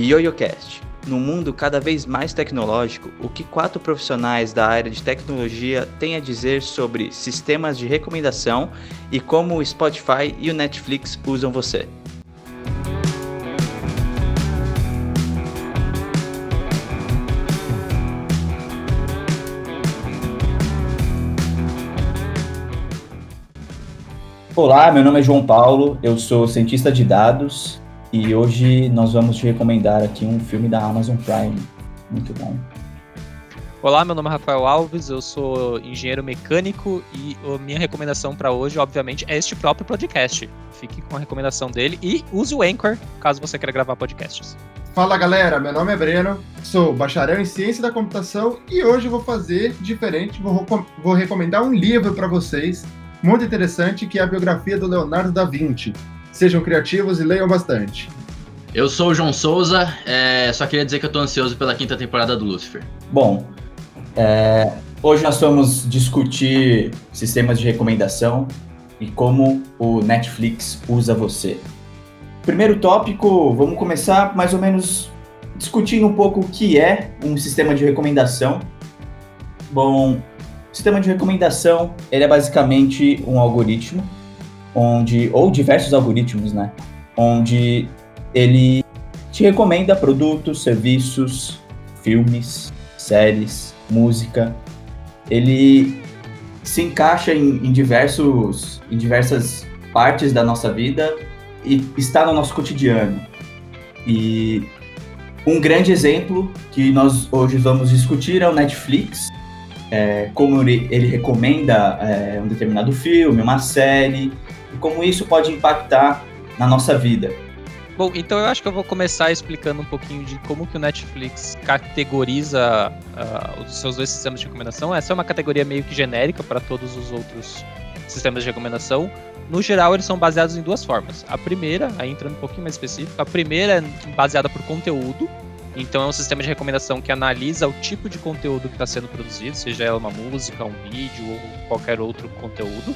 YoYoCast. No mundo cada vez mais tecnológico, o que quatro profissionais da área de tecnologia têm a dizer sobre sistemas de recomendação e como o Spotify e o Netflix usam você? Olá, meu nome é João Paulo, eu sou cientista de dados e hoje nós vamos te recomendar aqui um filme da Amazon Prime. Muito bom. Olá, meu nome é Rafael Alves, eu sou engenheiro mecânico e a minha recomendação para hoje, obviamente, é este próprio podcast. Fique com a recomendação dele e use o Anchor caso você queira gravar podcasts. Fala galera, meu nome é Breno, sou bacharel em ciência da computação e hoje eu vou fazer diferente, vou, vou recomendar um livro para vocês muito interessante que é a biografia do Leonardo da Vinci. Sejam criativos e leiam bastante. Eu sou o João Souza, é, só queria dizer que eu tô ansioso pela quinta temporada do Lucifer. Bom, é, hoje nós vamos discutir sistemas de recomendação e como o Netflix usa você. Primeiro tópico, vamos começar mais ou menos discutindo um pouco o que é um sistema de recomendação. Bom, o sistema de recomendação ele é basicamente um algoritmo onde ou diversos algoritmos, né, onde ele te recomenda produtos, serviços, filmes, séries, música. Ele se encaixa em, em diversos, em diversas partes da nossa vida e está no nosso cotidiano. E um grande exemplo que nós hoje vamos discutir é o Netflix, é, como ele, ele recomenda é, um determinado filme, uma série, e como isso pode impactar na nossa vida. Bom, então eu acho que eu vou começar explicando um pouquinho de como que o Netflix categoriza uh, os seus dois sistemas de recomendação. Essa é uma categoria meio que genérica para todos os outros sistemas de recomendação. No geral, eles são baseados em duas formas. A primeira, aí entrando um pouquinho mais específico, a primeira é baseada por conteúdo, então é um sistema de recomendação que analisa o tipo de conteúdo que está sendo produzido, seja ela uma música, um vídeo ou qualquer outro conteúdo.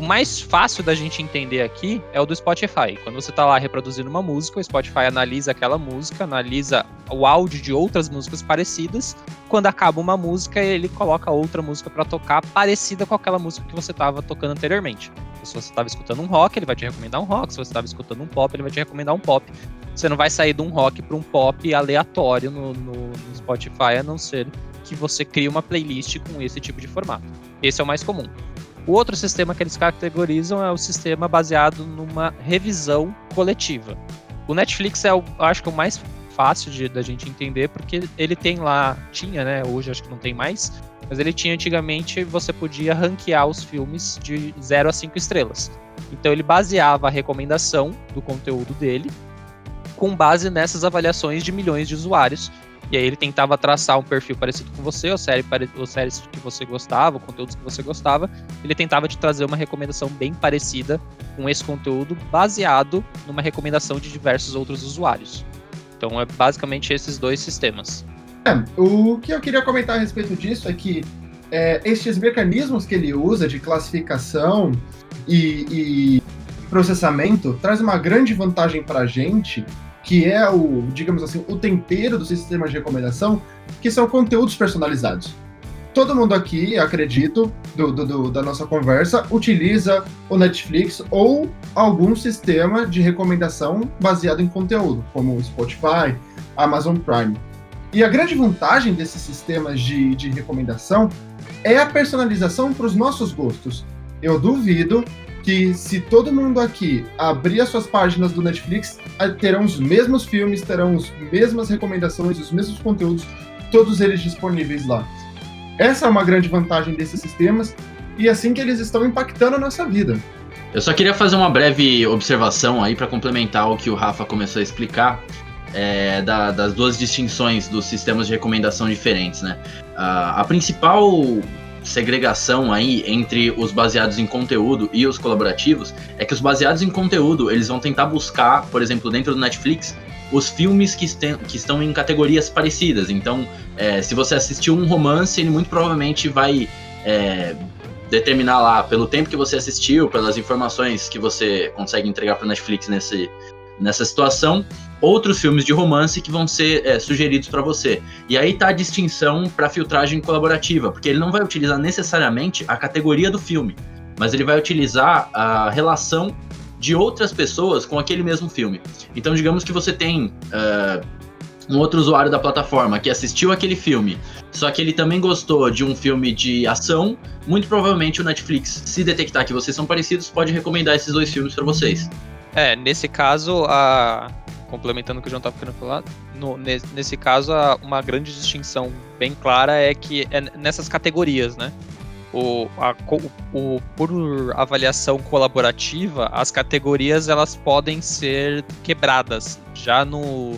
O mais fácil da gente entender aqui é o do Spotify. Quando você está lá reproduzindo uma música, o Spotify analisa aquela música, analisa o áudio de outras músicas parecidas. Quando acaba uma música, ele coloca outra música para tocar parecida com aquela música que você estava tocando anteriormente. Se você estava escutando um rock, ele vai te recomendar um rock. Se você estava escutando um pop, ele vai te recomendar um pop. Você não vai sair de um rock para um pop aleatório no, no, no Spotify, a não ser que você crie uma playlist com esse tipo de formato. Esse é o mais comum. O outro sistema que eles categorizam é o sistema baseado numa revisão coletiva. O Netflix é, o, acho que, o mais fácil de, da gente entender, porque ele tem lá, tinha, né? Hoje acho que não tem mais, mas ele tinha antigamente, você podia ranquear os filmes de 0 a 5 estrelas. Então ele baseava a recomendação do conteúdo dele com base nessas avaliações de milhões de usuários. E aí ele tentava traçar um perfil parecido com você, ou, série, ou séries que você gostava, conteúdos que você gostava. Ele tentava te trazer uma recomendação bem parecida com esse conteúdo, baseado numa recomendação de diversos outros usuários. Então é basicamente esses dois sistemas. É, o que eu queria comentar a respeito disso é que é, estes mecanismos que ele usa de classificação e, e processamento traz uma grande vantagem para a gente que é o, digamos assim, o tempero do sistema de recomendação, que são conteúdos personalizados. Todo mundo aqui, acredito, do, do, do, da nossa conversa, utiliza o Netflix ou algum sistema de recomendação baseado em conteúdo, como o Spotify, Amazon Prime. E a grande vantagem desses sistemas de, de recomendação é a personalização para os nossos gostos. Eu duvido que se todo mundo aqui abrir as suas páginas do Netflix, terão os mesmos filmes, terão as mesmas recomendações, os mesmos conteúdos, todos eles disponíveis lá. Essa é uma grande vantagem desses sistemas e é assim que eles estão impactando a nossa vida. Eu só queria fazer uma breve observação aí para complementar o que o Rafa começou a explicar. É, da, das duas distinções dos sistemas de recomendação diferentes, né? Uh, a principal segregação aí entre os baseados em conteúdo e os colaborativos é que os baseados em conteúdo eles vão tentar buscar, por exemplo, dentro do Netflix, os filmes que, estem, que estão em categorias parecidas. Então, é, se você assistiu um romance, ele muito provavelmente vai é, determinar lá, pelo tempo que você assistiu, pelas informações que você consegue entregar para o Netflix nesse, nessa situação outros filmes de romance que vão ser é, sugeridos para você. E aí tá a distinção para filtragem colaborativa, porque ele não vai utilizar necessariamente a categoria do filme, mas ele vai utilizar a relação de outras pessoas com aquele mesmo filme. Então, digamos que você tem uh, um outro usuário da plataforma que assistiu aquele filme, só que ele também gostou de um filme de ação, muito provavelmente o Netflix, se detectar que vocês são parecidos, pode recomendar esses dois filmes para vocês. É, nesse caso, a, complementando o que o João estava querendo falar, no, nesse caso, uma grande distinção bem clara é que é nessas categorias, né? O, a, o, o, por avaliação colaborativa, as categorias elas podem ser quebradas. Já no,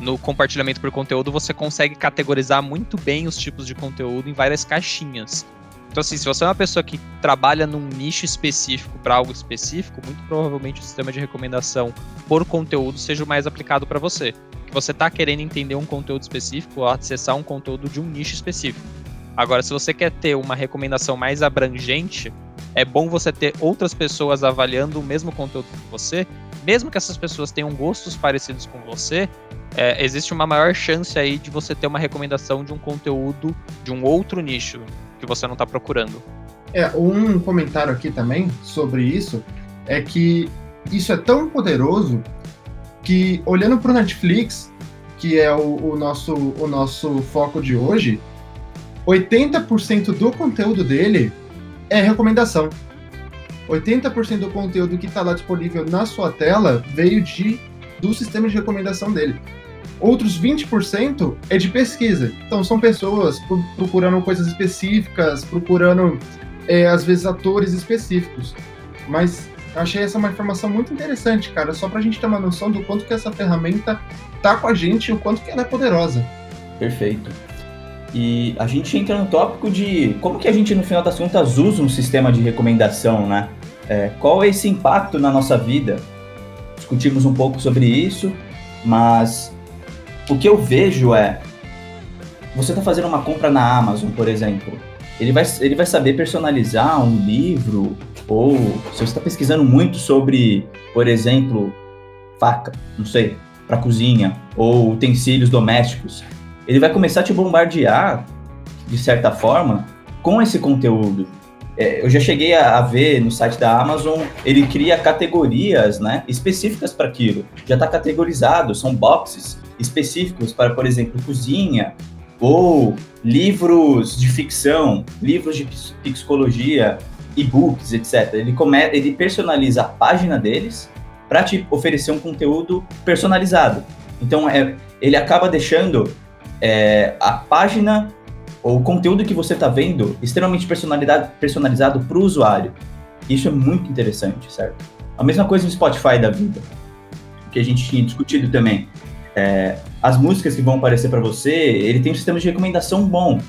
no compartilhamento por conteúdo, você consegue categorizar muito bem os tipos de conteúdo em várias caixinhas. Então, assim, se você é uma pessoa que trabalha num nicho específico para algo específico, muito provavelmente o sistema de recomendação por conteúdo seja o mais aplicado para você. Que você está querendo entender um conteúdo específico ou acessar um conteúdo de um nicho específico. Agora, se você quer ter uma recomendação mais abrangente, é bom você ter outras pessoas avaliando o mesmo conteúdo que você, mesmo que essas pessoas tenham gostos parecidos com você, é, existe uma maior chance aí de você ter uma recomendação de um conteúdo de um outro nicho que você não está procurando. É, um comentário aqui também sobre isso é que isso é tão poderoso que, olhando para o Netflix, que é o, o, nosso, o nosso foco de hoje, 80% do conteúdo dele é recomendação. 80% do conteúdo que está lá disponível na sua tela veio de do sistema de recomendação dele. Outros 20% é de pesquisa. Então, são pessoas procurando coisas específicas, procurando, é, às vezes, atores específicos. Mas achei essa uma informação muito interessante, cara, só para a gente ter uma noção do quanto que essa ferramenta tá com a gente e o quanto que ela é poderosa. Perfeito. E a gente entra no tópico de como que a gente, no final das contas, usa um sistema de recomendação, né? É, qual é esse impacto na nossa vida? Discutimos um pouco sobre isso, mas o que eu vejo é, você está fazendo uma compra na Amazon, por exemplo, ele vai, ele vai saber personalizar um livro, ou se você está pesquisando muito sobre, por exemplo, faca, não sei, para cozinha, ou utensílios domésticos, ele vai começar a te bombardear, de certa forma, com esse conteúdo. É, eu já cheguei a, ver no site da Amazon, ele cria categorias né, específicas para aquilo. Já está categorizado, são boxes específicos para, por exemplo, cozinha ou livros de ficção, livros de psicologia, e-books, etc. Ele, come, ele personaliza a página deles para te oferecer um conteúdo personalizado. Então, é, ele acaba deixando é, a página o conteúdo que você está vendo extremamente personalizado para o usuário. Isso é muito interessante, certo? A mesma coisa no Spotify da vida, que a gente tinha discutido também. É, as músicas que vão aparecer para você, ele tem um sistema de recomendação bom,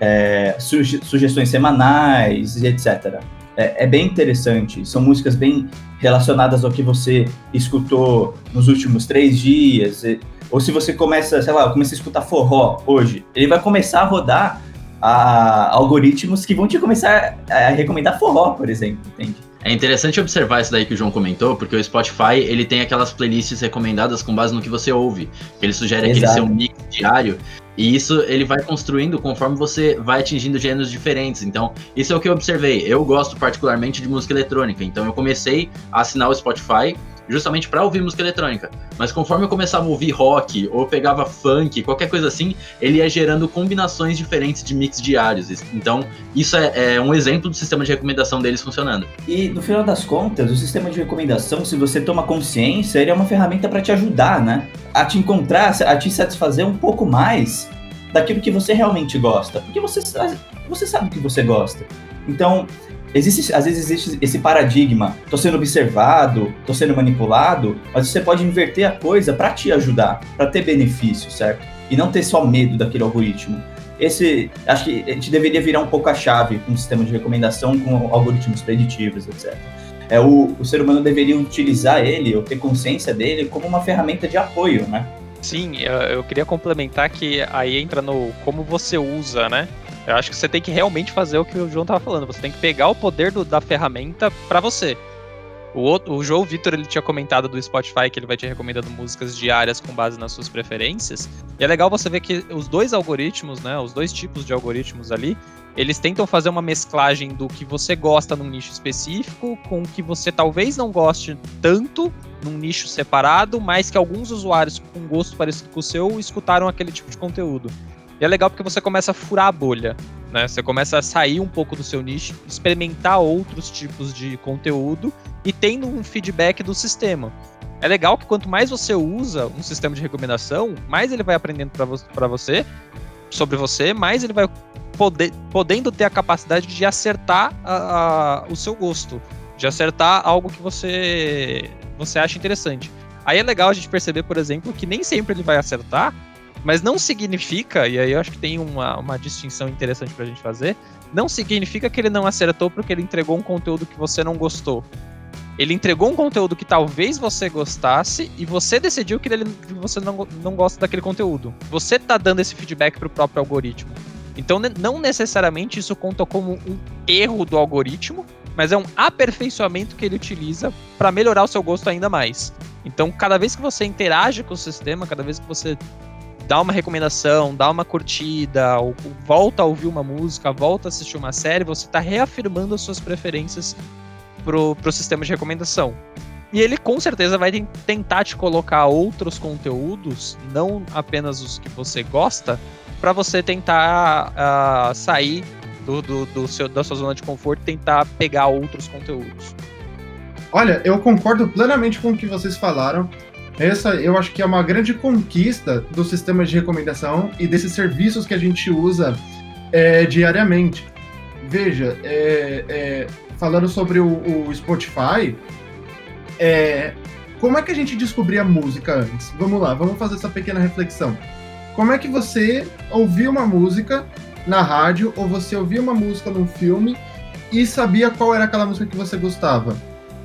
é, suge sugestões semanais, etc. É, é, bem interessante. São músicas bem relacionadas ao que você escutou nos últimos três dias. Ou se você começa, sei lá, começa a escutar forró hoje, ele vai começar a rodar a, algoritmos que vão te começar a recomendar forró, por exemplo, entende? É interessante observar isso daí que o João comentou, porque o Spotify ele tem aquelas playlists recomendadas com base no que você ouve. Ele sugere Exato. aquele seu mix diário. E isso ele vai construindo conforme você vai atingindo gêneros diferentes. Então, isso é o que eu observei. Eu gosto particularmente de música eletrônica. Então, eu comecei a assinar o Spotify justamente para ouvir música eletrônica. Mas conforme eu começava a ouvir rock ou pegava funk, qualquer coisa assim, ele ia gerando combinações diferentes de mix diários. Então, isso é, é um exemplo do sistema de recomendação deles funcionando. E no final das contas, o sistema de recomendação, se você toma consciência, ele é uma ferramenta para te ajudar, né? A te encontrar, a te satisfazer um pouco mais daquilo que você realmente gosta. Porque você, você sabe o que você gosta. Então, existe, às vezes existe esse paradigma, tô sendo observado, tô sendo manipulado, mas você pode inverter a coisa para te ajudar, para ter benefício, certo? E não ter só medo daquele algoritmo. Esse, acho que a gente deveria virar um pouco a chave com um sistema de recomendação com algoritmos preditivos, etc. É, o, o ser humano deveria utilizar ele, ou ter consciência dele, como uma ferramenta de apoio, né? Sim, eu queria complementar que aí entra no como você usa, né? Eu acho que você tem que realmente fazer o que o João tava falando. Você tem que pegar o poder do, da ferramenta para você. O, outro, o João Vitor ele tinha comentado do Spotify que ele vai te recomendando músicas diárias com base nas suas preferências. E é legal você ver que os dois algoritmos, né, os dois tipos de algoritmos ali, eles tentam fazer uma mesclagem do que você gosta num nicho específico com o que você talvez não goste tanto num nicho separado, mas que alguns usuários com gosto parecido com o seu escutaram aquele tipo de conteúdo. E é legal porque você começa a furar a bolha, né? Você começa a sair um pouco do seu nicho, experimentar outros tipos de conteúdo e tendo um feedback do sistema. É legal que quanto mais você usa um sistema de recomendação, mais ele vai aprendendo para vo você sobre você, mais ele vai poder, podendo ter a capacidade de acertar a, a, o seu gosto, de acertar algo que você você acha interessante. Aí é legal a gente perceber, por exemplo, que nem sempre ele vai acertar, mas não significa, e aí eu acho que tem uma, uma distinção interessante pra gente fazer, não significa que ele não acertou porque ele entregou um conteúdo que você não gostou. Ele entregou um conteúdo que talvez você gostasse e você decidiu que, ele, que você não, não gosta daquele conteúdo. Você tá dando esse feedback pro próprio algoritmo. Então, não necessariamente isso conta como um erro do algoritmo, mas é um aperfeiçoamento que ele utiliza para melhorar o seu gosto ainda mais. Então, cada vez que você interage com o sistema, cada vez que você dá uma recomendação, dá uma curtida, ou, volta a ouvir uma música, volta a assistir uma série, você está reafirmando as suas preferências pro, pro sistema de recomendação. E ele com certeza vai tentar te colocar outros conteúdos, não apenas os que você gosta, para você tentar uh, sair do, do, do, seu, da sua zona de conforto e tentar pegar outros conteúdos. Olha, eu concordo plenamente com o que vocês falaram. Essa eu acho que é uma grande conquista do sistema de recomendação e desses serviços que a gente usa é, diariamente. Veja, é, é, falando sobre o, o Spotify, é, como é que a gente descobria música antes? Vamos lá, vamos fazer essa pequena reflexão. Como é que você ouviu uma música na rádio ou você ouvia uma música num filme e sabia qual era aquela música que você gostava?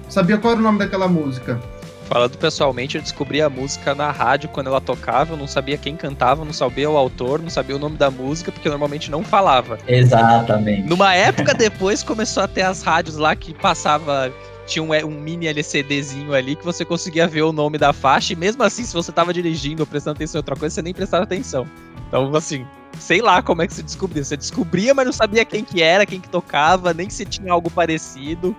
Sabia qual era o nome daquela música? Falando pessoalmente, eu descobri a música na rádio quando ela tocava, eu não sabia quem cantava, não sabia o autor, não sabia o nome da música, porque normalmente não falava. Exatamente. Numa época depois começou a ter as rádios lá que passava tinha um, um, mini LCDzinho ali que você conseguia ver o nome da faixa, e mesmo assim, se você tava dirigindo ou prestando atenção em outra coisa, você nem prestava atenção. Então, assim, sei lá como é que você descobriu. Você descobria, mas não sabia quem que era, quem que tocava, nem se tinha algo parecido.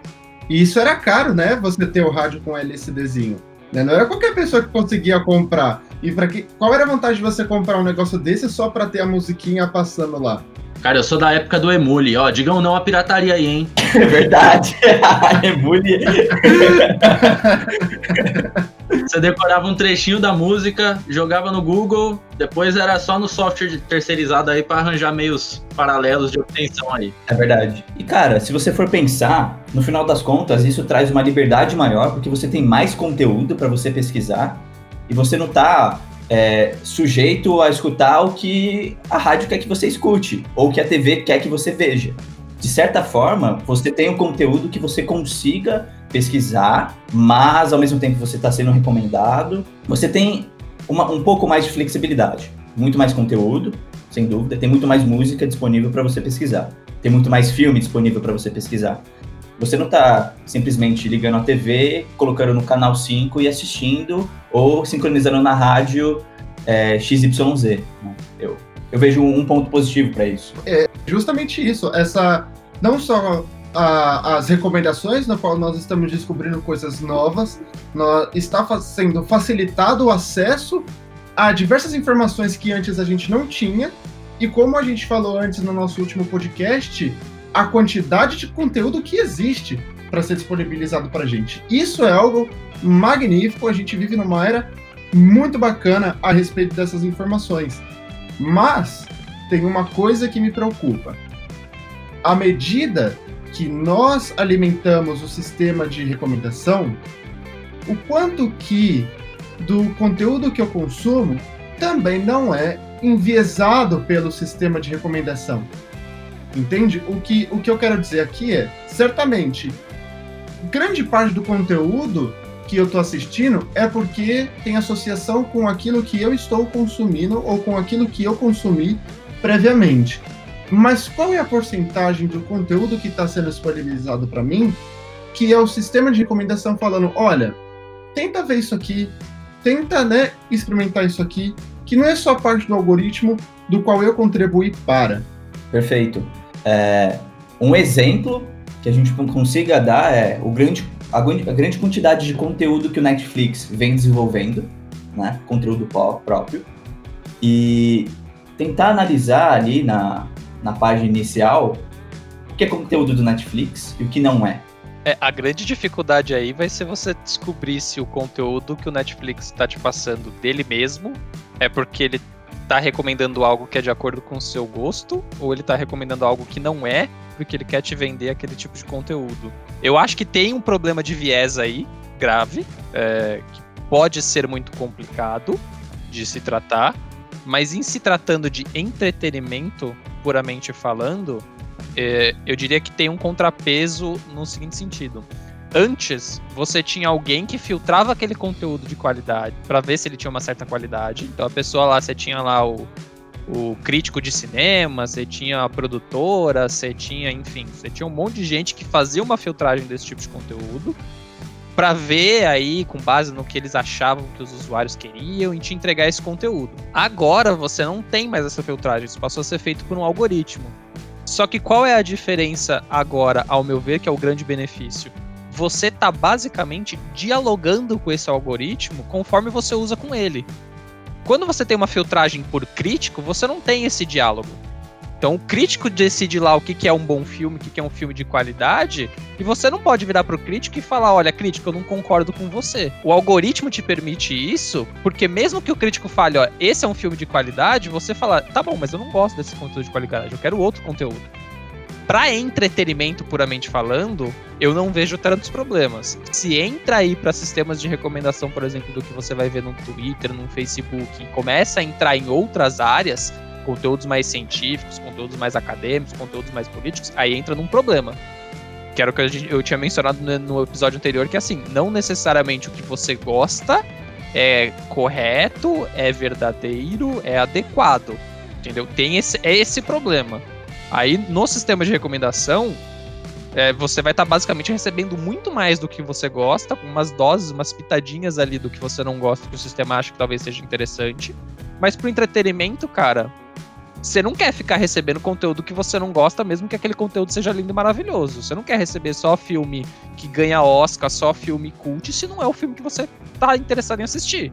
E isso era caro, né? Você ter o rádio com LCDzinho. Né? Não era qualquer pessoa que conseguia comprar. E para que qual era a vantagem de você comprar um negócio desse só para ter a musiquinha passando lá? Cara, eu sou da época do Emule, ó. Digam não a pirataria aí, hein? É verdade. Emule. Você decorava um trechinho da música, jogava no Google, depois era só no software terceirizado aí para arranjar meios paralelos de obtenção aí. É verdade. E cara, se você for pensar, no final das contas, isso traz uma liberdade maior, porque você tem mais conteúdo para você pesquisar e você não tá é, sujeito a escutar o que a rádio quer que você escute, ou que a TV quer que você veja. De certa forma, você tem um conteúdo que você consiga pesquisar, mas ao mesmo tempo você está sendo recomendado. Você tem uma, um pouco mais de flexibilidade, muito mais conteúdo, sem dúvida, tem muito mais música disponível para você pesquisar, tem muito mais filme disponível para você pesquisar. Você não está simplesmente ligando a TV, colocando no canal 5 e assistindo, ou sincronizando na rádio é, XYZ. Né? Eu, eu vejo um ponto positivo para isso. É justamente isso. Essa não só a, as recomendações, na qual nós estamos descobrindo coisas novas, nós, está sendo facilitado o acesso a diversas informações que antes a gente não tinha. E como a gente falou antes no nosso último podcast, a quantidade de conteúdo que existe para ser disponibilizado para a gente. Isso é algo magnífico, a gente vive numa era muito bacana a respeito dessas informações. Mas tem uma coisa que me preocupa. À medida que nós alimentamos o sistema de recomendação, o quanto que do conteúdo que eu consumo também não é enviesado pelo sistema de recomendação. Entende? O que, o que eu quero dizer aqui é, certamente, grande parte do conteúdo que eu estou assistindo é porque tem associação com aquilo que eu estou consumindo ou com aquilo que eu consumi previamente. Mas qual é a porcentagem do conteúdo que está sendo disponibilizado para mim que é o sistema de recomendação falando, olha, tenta ver isso aqui, tenta, né, experimentar isso aqui, que não é só parte do algoritmo do qual eu contribuí para. Perfeito. É, um exemplo que a gente consiga dar é o grande, a, a grande quantidade de conteúdo que o Netflix vem desenvolvendo, né, conteúdo próprio, e tentar analisar ali na, na página inicial o que é conteúdo do Netflix e o que não é. É, a grande dificuldade aí vai ser você descobrir se o conteúdo que o Netflix está te passando dele mesmo é porque ele está recomendando algo que é de acordo com o seu gosto ou ele está recomendando algo que não é porque ele quer te vender aquele tipo de conteúdo. Eu acho que tem um problema de viés aí, grave, é, que pode ser muito complicado de se tratar, mas em se tratando de entretenimento, puramente falando, é, eu diria que tem um contrapeso no seguinte sentido. Antes, você tinha alguém que filtrava aquele conteúdo de qualidade para ver se ele tinha uma certa qualidade. Então a pessoa lá, você tinha lá o, o crítico de cinema, você tinha a produtora, você tinha, enfim, você tinha um monte de gente que fazia uma filtragem desse tipo de conteúdo para ver aí, com base no que eles achavam que os usuários queriam, e te entregar esse conteúdo. Agora você não tem mais essa filtragem, isso passou a ser feito por um algoritmo. Só que qual é a diferença agora, ao meu ver, que é o grande benefício? Você tá basicamente dialogando com esse algoritmo conforme você usa com ele. Quando você tem uma filtragem por crítico, você não tem esse diálogo. Então o crítico decide lá o que, que é um bom filme, o que, que é um filme de qualidade, e você não pode virar pro crítico e falar, olha, crítico, eu não concordo com você. O algoritmo te permite isso, porque mesmo que o crítico fale, ó, esse é um filme de qualidade, você fala, tá bom, mas eu não gosto desse conteúdo de qualidade, eu quero outro conteúdo. Para entretenimento puramente falando, eu não vejo tantos problemas. Se entra aí para sistemas de recomendação, por exemplo, do que você vai ver no Twitter, no Facebook, e começa a entrar em outras áreas, conteúdos mais científicos, conteúdos mais acadêmicos, conteúdos mais políticos, aí entra num problema. Que era o que eu tinha mencionado no episódio anterior, que assim, não necessariamente o que você gosta é correto, é verdadeiro, é adequado. Entendeu? Tem esse, é esse problema. Aí no sistema de recomendação, é, você vai estar tá basicamente recebendo muito mais do que você gosta, com umas doses, umas pitadinhas ali do que você não gosta, que o sistema acha que talvez seja interessante. Mas pro entretenimento, cara, você não quer ficar recebendo conteúdo que você não gosta, mesmo que aquele conteúdo seja lindo e maravilhoso. Você não quer receber só filme que ganha Oscar, só filme cult, se não é o filme que você tá interessado em assistir.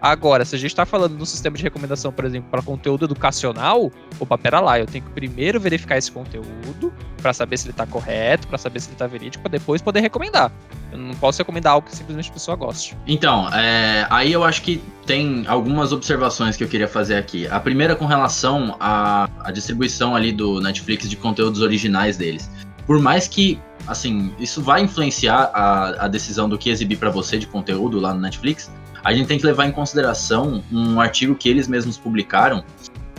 Agora, se a gente está falando no sistema de recomendação, por exemplo, para conteúdo educacional, opa, pera lá, eu tenho que primeiro verificar esse conteúdo para saber se ele está correto, para saber se ele está verídico, para depois poder recomendar. Eu não posso recomendar algo que simplesmente a pessoa goste. Então, é, aí eu acho que tem algumas observações que eu queria fazer aqui. A primeira com relação à, à distribuição ali do Netflix de conteúdos originais deles. Por mais que assim, isso vai influenciar a, a decisão do que exibir para você de conteúdo lá no Netflix a gente tem que levar em consideração um artigo que eles mesmos publicaram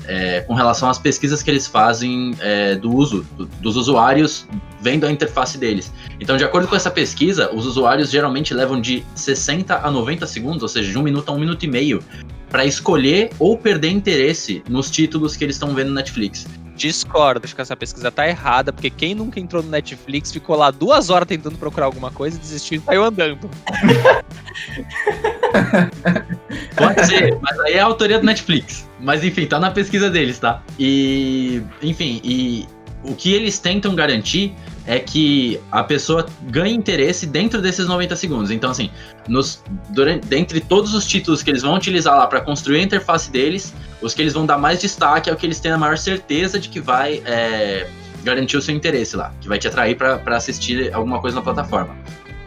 é, com relação às pesquisas que eles fazem é, do uso do, dos usuários vendo a interface deles. Então, de acordo com essa pesquisa, os usuários geralmente levam de 60 a 90 segundos, ou seja, de um minuto a um minuto e meio, para escolher ou perder interesse nos títulos que eles estão vendo no Netflix. Discordo, acho que essa pesquisa tá errada, porque quem nunca entrou no Netflix ficou lá duas horas tentando procurar alguma coisa, desistiu e saiu andando. Pode ser, mas aí é a autoria do Netflix. Mas enfim, tá na pesquisa deles, tá? E, enfim, e o que eles tentam garantir é que a pessoa ganhe interesse dentro desses 90 segundos. Então, assim, nos, durante, dentre todos os títulos que eles vão utilizar lá para construir a interface deles, os que eles vão dar mais destaque é o que eles têm a maior certeza de que vai é, garantir o seu interesse lá, que vai te atrair para assistir alguma coisa na plataforma.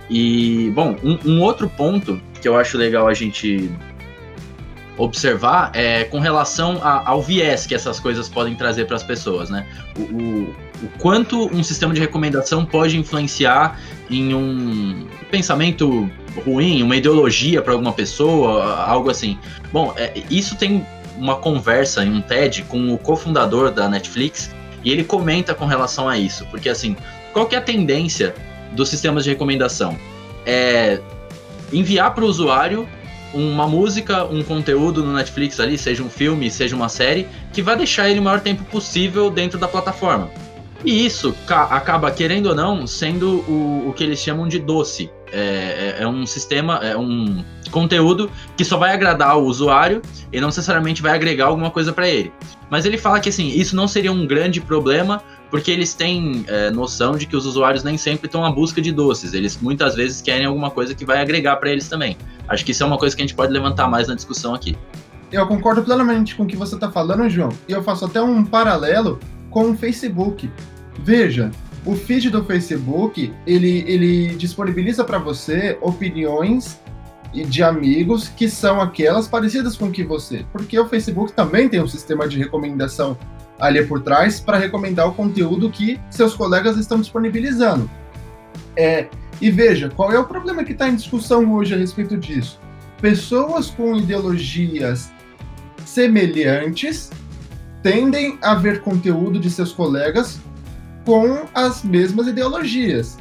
E, bom, um, um outro ponto que eu acho legal a gente observar é com relação a, ao viés que essas coisas podem trazer para as pessoas, né? O, o, o, quanto um sistema de recomendação pode influenciar em um pensamento ruim, uma ideologia para alguma pessoa, algo assim. Bom, é, isso tem uma conversa em um TED com o cofundador da Netflix e ele comenta com relação a isso, porque assim, qual que é a tendência dos sistemas de recomendação? É enviar para o usuário uma música, um conteúdo no Netflix ali, seja um filme, seja uma série, que vai deixar ele o maior tempo possível dentro da plataforma. E isso acaba, querendo ou não, sendo o, o que eles chamam de doce. É, é, é, um sistema, é um conteúdo que só vai agradar o usuário e não necessariamente vai agregar alguma coisa para ele. Mas ele fala que assim, isso não seria um grande problema, porque eles têm é, noção de que os usuários nem sempre estão à busca de doces. Eles muitas vezes querem alguma coisa que vai agregar para eles também. Acho que isso é uma coisa que a gente pode levantar mais na discussão aqui. Eu concordo plenamente com o que você está falando, João. E eu faço até um paralelo com o Facebook. Veja, o feed do Facebook ele, ele disponibiliza para você opiniões de amigos que são aquelas parecidas com que você, porque o Facebook também tem um sistema de recomendação ali por trás para recomendar o conteúdo que seus colegas estão disponibilizando. É, e veja, qual é o problema que está em discussão hoje a respeito disso? Pessoas com ideologias semelhantes tendem a ver conteúdo de seus colegas com as mesmas ideologias.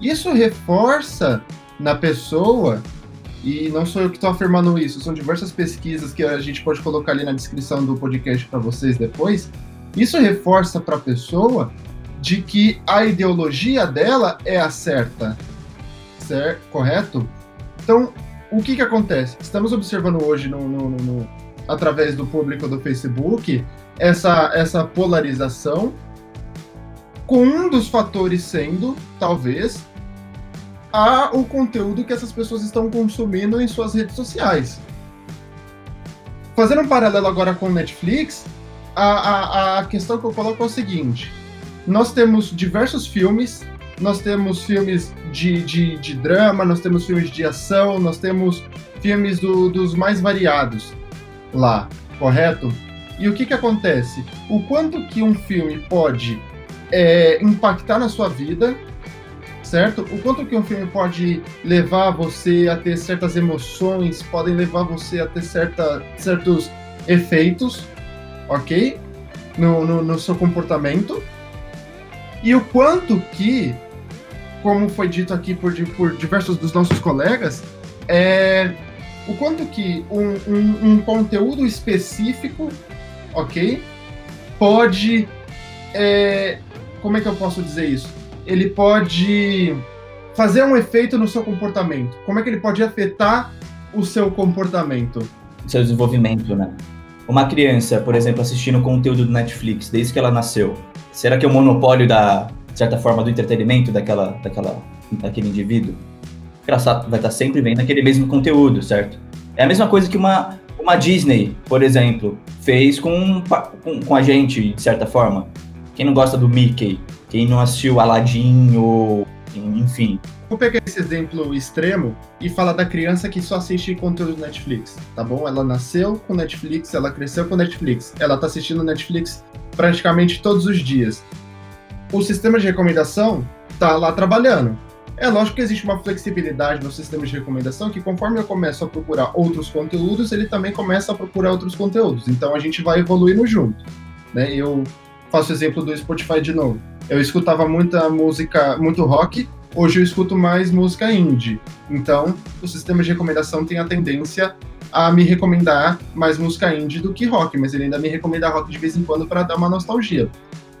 Isso reforça na pessoa, e não sou eu que estou afirmando isso, são diversas pesquisas que a gente pode colocar ali na descrição do podcast para vocês depois, isso reforça para a pessoa de que a ideologia dela é a certa, certo? Correto? Então, o que que acontece? Estamos observando hoje no, no, no, através do público do Facebook essa, essa polarização, com um dos fatores sendo, talvez, a, o conteúdo que essas pessoas estão consumindo em suas redes sociais. Fazendo um paralelo agora com o Netflix, a, a, a questão que eu coloco é o seguinte: nós temos diversos filmes, nós temos filmes de, de, de drama, nós temos filmes de ação, nós temos filmes do, dos mais variados lá, correto? E o que, que acontece? O quanto que um filme pode é, impactar na sua vida, certo? O quanto que um filme pode levar você a ter certas emoções, podem levar você a ter certa, certos efeitos, ok? No, no, no seu comportamento. E o quanto que, como foi dito aqui por, por diversos dos nossos colegas, é, o quanto que um, um, um conteúdo específico, ok, pode, é, como é que eu posso dizer isso? Ele pode fazer um efeito no seu comportamento. Como é que ele pode afetar o seu comportamento? Seu desenvolvimento, né? Uma criança, por exemplo, assistindo conteúdo do Netflix desde que ela nasceu, será que é o monopólio da, certa forma, do entretenimento daquela, daquela, daquele indivíduo? Ela vai estar sempre vendo aquele mesmo conteúdo, certo? É a mesma coisa que uma, uma Disney, por exemplo, fez com, com, com a gente, de certa forma. Quem não gosta do Mickey, quem não assistiu Aladdin ou enfim, Vou pegar esse exemplo extremo e falar da criança que só assiste conteúdo do Netflix, tá bom? Ela nasceu com Netflix, ela cresceu com Netflix, ela tá assistindo Netflix praticamente todos os dias. O sistema de recomendação tá lá trabalhando. É lógico que existe uma flexibilidade no sistema de recomendação que conforme eu começo a procurar outros conteúdos, ele também começa a procurar outros conteúdos. Então a gente vai evoluindo junto. Né? Eu faço exemplo do Spotify de novo. Eu escutava muita música, muito rock, Hoje eu escuto mais música indie. Então, o sistema de recomendação tem a tendência a me recomendar mais música indie do que rock, mas ele ainda me recomenda rock de vez em quando para dar uma nostalgia.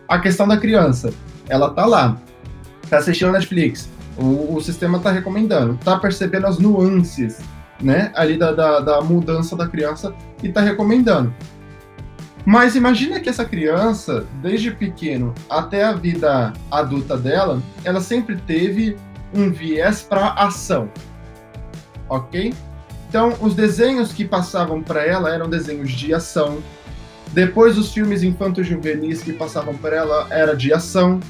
A questão da criança, ela tá lá, tá assistindo Netflix, o, o sistema tá recomendando, tá percebendo as nuances, né, ali da, da, da mudança da criança e tá recomendando. Mas imagina que essa criança, desde pequeno até a vida adulta dela, ela sempre teve um viés para ação. Ok? Então, os desenhos que passavam para ela eram desenhos de ação. Depois, os filmes infanto-juvenis que passavam para ela era de ação.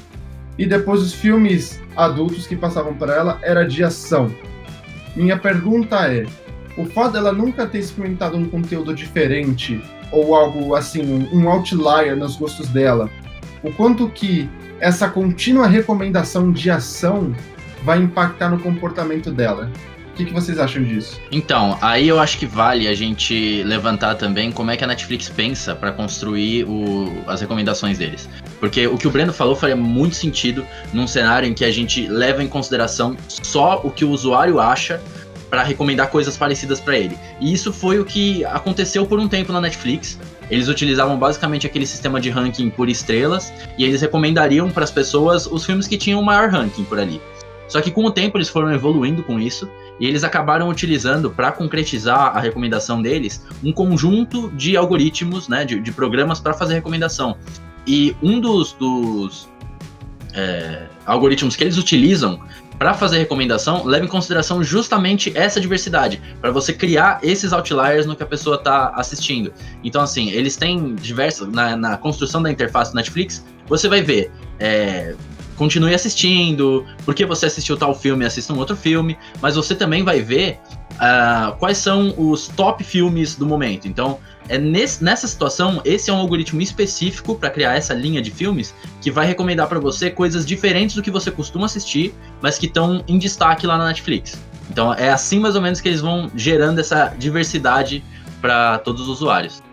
E depois, os filmes adultos que passavam para ela era de ação. Minha pergunta é: o fato dela nunca ter experimentado um conteúdo diferente ou algo assim, um outlier nos gostos dela, o quanto que essa contínua recomendação de ação vai impactar no comportamento dela. O que, que, vocês acham disso? Então, aí eu acho que vale a gente levantar também como é que a Netflix pensa para construir o, as recomendações deles. Porque o que o Breno falou faria muito sentido num cenário em que a gente leva em consideração só o que o usuário acha para recomendar coisas parecidas para ele. E isso foi o que aconteceu por um tempo na Netflix. eles utilizavam basicamente aquele sistema de ranking por estrelas e eles recomendariam para as pessoas os filmes que tinham o maior ranking por ali. Só que com o tempo eles foram evoluindo com isso e eles acabaram utilizando para concretizar a recomendação deles um conjunto de algoritmos, né, de, de programas para fazer recomendação. E um dos, dos é, algoritmos que eles utilizam para fazer recomendação leva em consideração justamente essa diversidade, para você criar esses outliers no que a pessoa está assistindo. Então, assim, eles têm diversas. Na, na, construção da interface do Netflix, você vai ver. É, continue assistindo, porque você assistiu tal filme, assista um outro filme, mas você também vai ver uh, quais são os top filmes do momento. Então, é nesse, nessa situação, esse é um algoritmo específico para criar essa linha de filmes que vai recomendar para você coisas diferentes do que você costuma assistir, mas que estão em destaque lá na Netflix. Então, é assim mais ou menos que eles vão gerando essa diversidade para todos os usuários.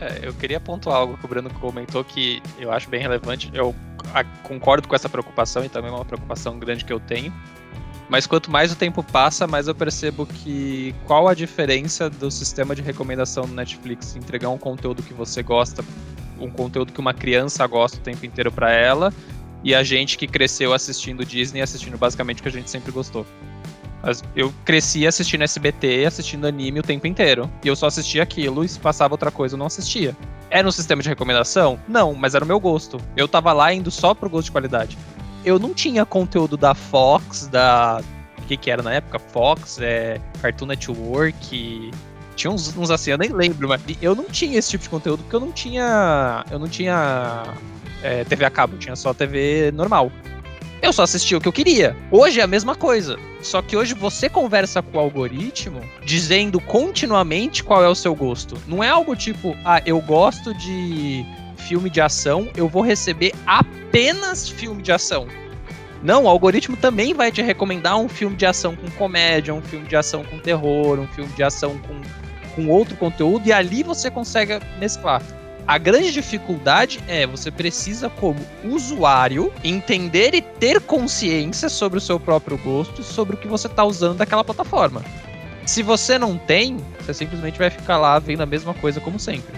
É, eu queria pontuar algo que o Bruno comentou que eu acho bem relevante. Eu concordo com essa preocupação e também é uma preocupação grande que eu tenho. Mas quanto mais o tempo passa, mais eu percebo que qual a diferença do sistema de recomendação do Netflix entregar um conteúdo que você gosta, um conteúdo que uma criança gosta o tempo inteiro para ela, e a gente que cresceu assistindo Disney, assistindo basicamente o que a gente sempre gostou. Eu cresci assistindo SBT, assistindo anime o tempo inteiro. E eu só assistia aquilo e se passava outra coisa eu não assistia. Era um sistema de recomendação? Não, mas era o meu gosto. Eu tava lá indo só pro gosto de qualidade. Eu não tinha conteúdo da Fox, da. O que, que era na época? Fox, é, Cartoon Network. Tinha uns, uns assim, eu nem lembro, mas eu não tinha esse tipo de conteúdo porque eu não tinha. Eu não tinha é, TV a cabo, tinha só TV normal. Eu só assistia o que eu queria. Hoje é a mesma coisa. Só que hoje você conversa com o algoritmo dizendo continuamente qual é o seu gosto. Não é algo tipo, ah, eu gosto de filme de ação, eu vou receber apenas filme de ação. Não, o algoritmo também vai te recomendar um filme de ação com comédia, um filme de ação com terror, um filme de ação com, com outro conteúdo, e ali você consegue mesclar. A grande dificuldade é você precisa, como usuário, entender e ter consciência sobre o seu próprio gosto, sobre o que você está usando daquela plataforma. Se você não tem, você simplesmente vai ficar lá vendo a mesma coisa como sempre.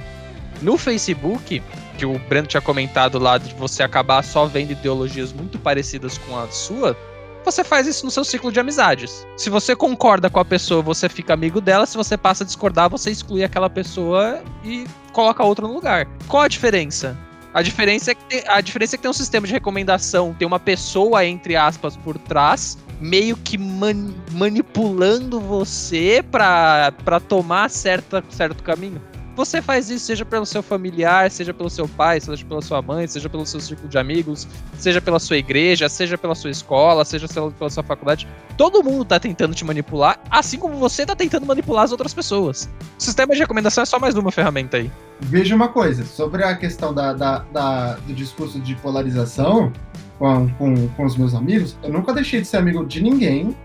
No Facebook, que o Breno tinha comentado lá de você acabar só vendo ideologias muito parecidas com a sua, você faz isso no seu ciclo de amizades. Se você concorda com a pessoa, você fica amigo dela. Se você passa a discordar, você exclui aquela pessoa e coloca outra no lugar. Qual a diferença? A diferença, é que tem, a diferença é que tem um sistema de recomendação, tem uma pessoa, entre aspas, por trás, meio que man, manipulando você para tomar certa, certo caminho você faz isso, seja pelo seu familiar, seja pelo seu pai, seja pela sua mãe, seja pelo seu círculo de amigos, seja pela sua igreja, seja pela sua escola, seja pela sua faculdade. Todo mundo tá tentando te manipular, assim como você tá tentando manipular as outras pessoas. O sistema de recomendação é só mais uma ferramenta aí. Veja uma coisa, sobre a questão da, da, da do discurso de polarização com, com, com os meus amigos, eu nunca deixei de ser amigo de ninguém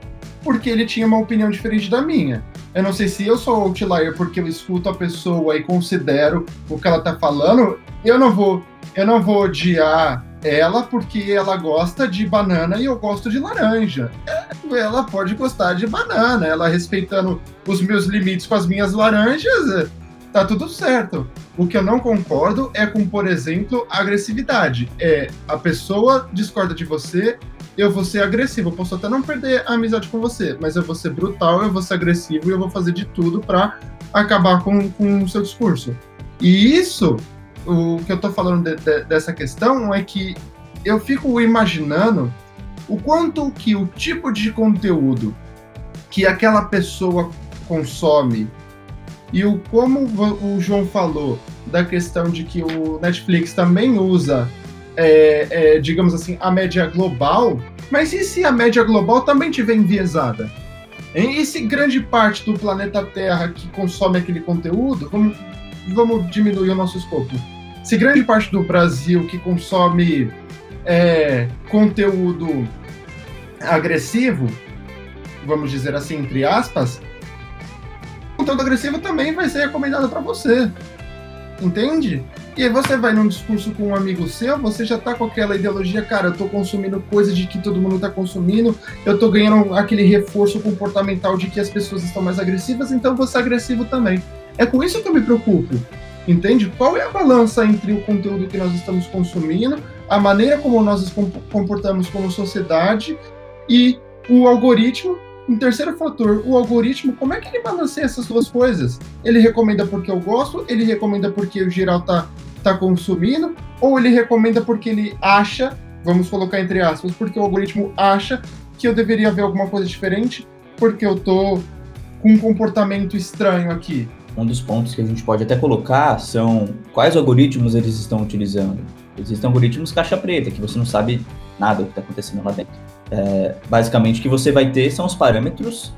porque ele tinha uma opinião diferente da minha. Eu não sei se eu sou outlier porque eu escuto a pessoa e considero o que ela tá falando. Eu não vou, eu não vou odiar ela porque ela gosta de banana e eu gosto de laranja. Ela pode gostar de banana, ela respeitando os meus limites com as minhas laranjas, tá tudo certo. O que eu não concordo é com, por exemplo, agressividade. É a pessoa discorda de você, eu vou ser agressivo. Eu posso até não perder a amizade com você, mas eu vou ser brutal, eu vou ser agressivo e eu vou fazer de tudo para acabar com, com o seu discurso. E isso, o que eu tô falando de, de, dessa questão é que eu fico imaginando o quanto que o tipo de conteúdo que aquela pessoa consome e o como o João falou da questão de que o Netflix também usa é, é, digamos assim, a média global, mas e se a média global também tiver enviesada? E se grande parte do planeta Terra que consome aquele conteúdo, vamos, vamos diminuir o nosso escopo. Se grande parte do Brasil que consome é, conteúdo agressivo, vamos dizer assim, entre aspas, conteúdo agressivo também vai ser recomendado para você. Entende? E aí você vai num discurso com um amigo seu, você já tá com aquela ideologia, cara, eu tô consumindo coisa de que todo mundo tá consumindo, eu tô ganhando aquele reforço comportamental de que as pessoas estão mais agressivas, então você é agressivo também. É com isso que eu me preocupo. Entende? Qual é a balança entre o conteúdo que nós estamos consumindo, a maneira como nós nos comportamos como sociedade e o algoritmo um terceiro fator, o algoritmo, como é que ele balanceia essas duas coisas? Ele recomenda porque eu gosto, ele recomenda porque o geral tá, tá consumindo, ou ele recomenda porque ele acha, vamos colocar entre aspas, porque o algoritmo acha que eu deveria ver alguma coisa diferente, porque eu tô com um comportamento estranho aqui. Um dos pontos que a gente pode até colocar são quais algoritmos eles estão utilizando. Existem algoritmos caixa preta, que você não sabe nada do que está acontecendo lá dentro. É, basicamente, o que você vai ter são os parâmetros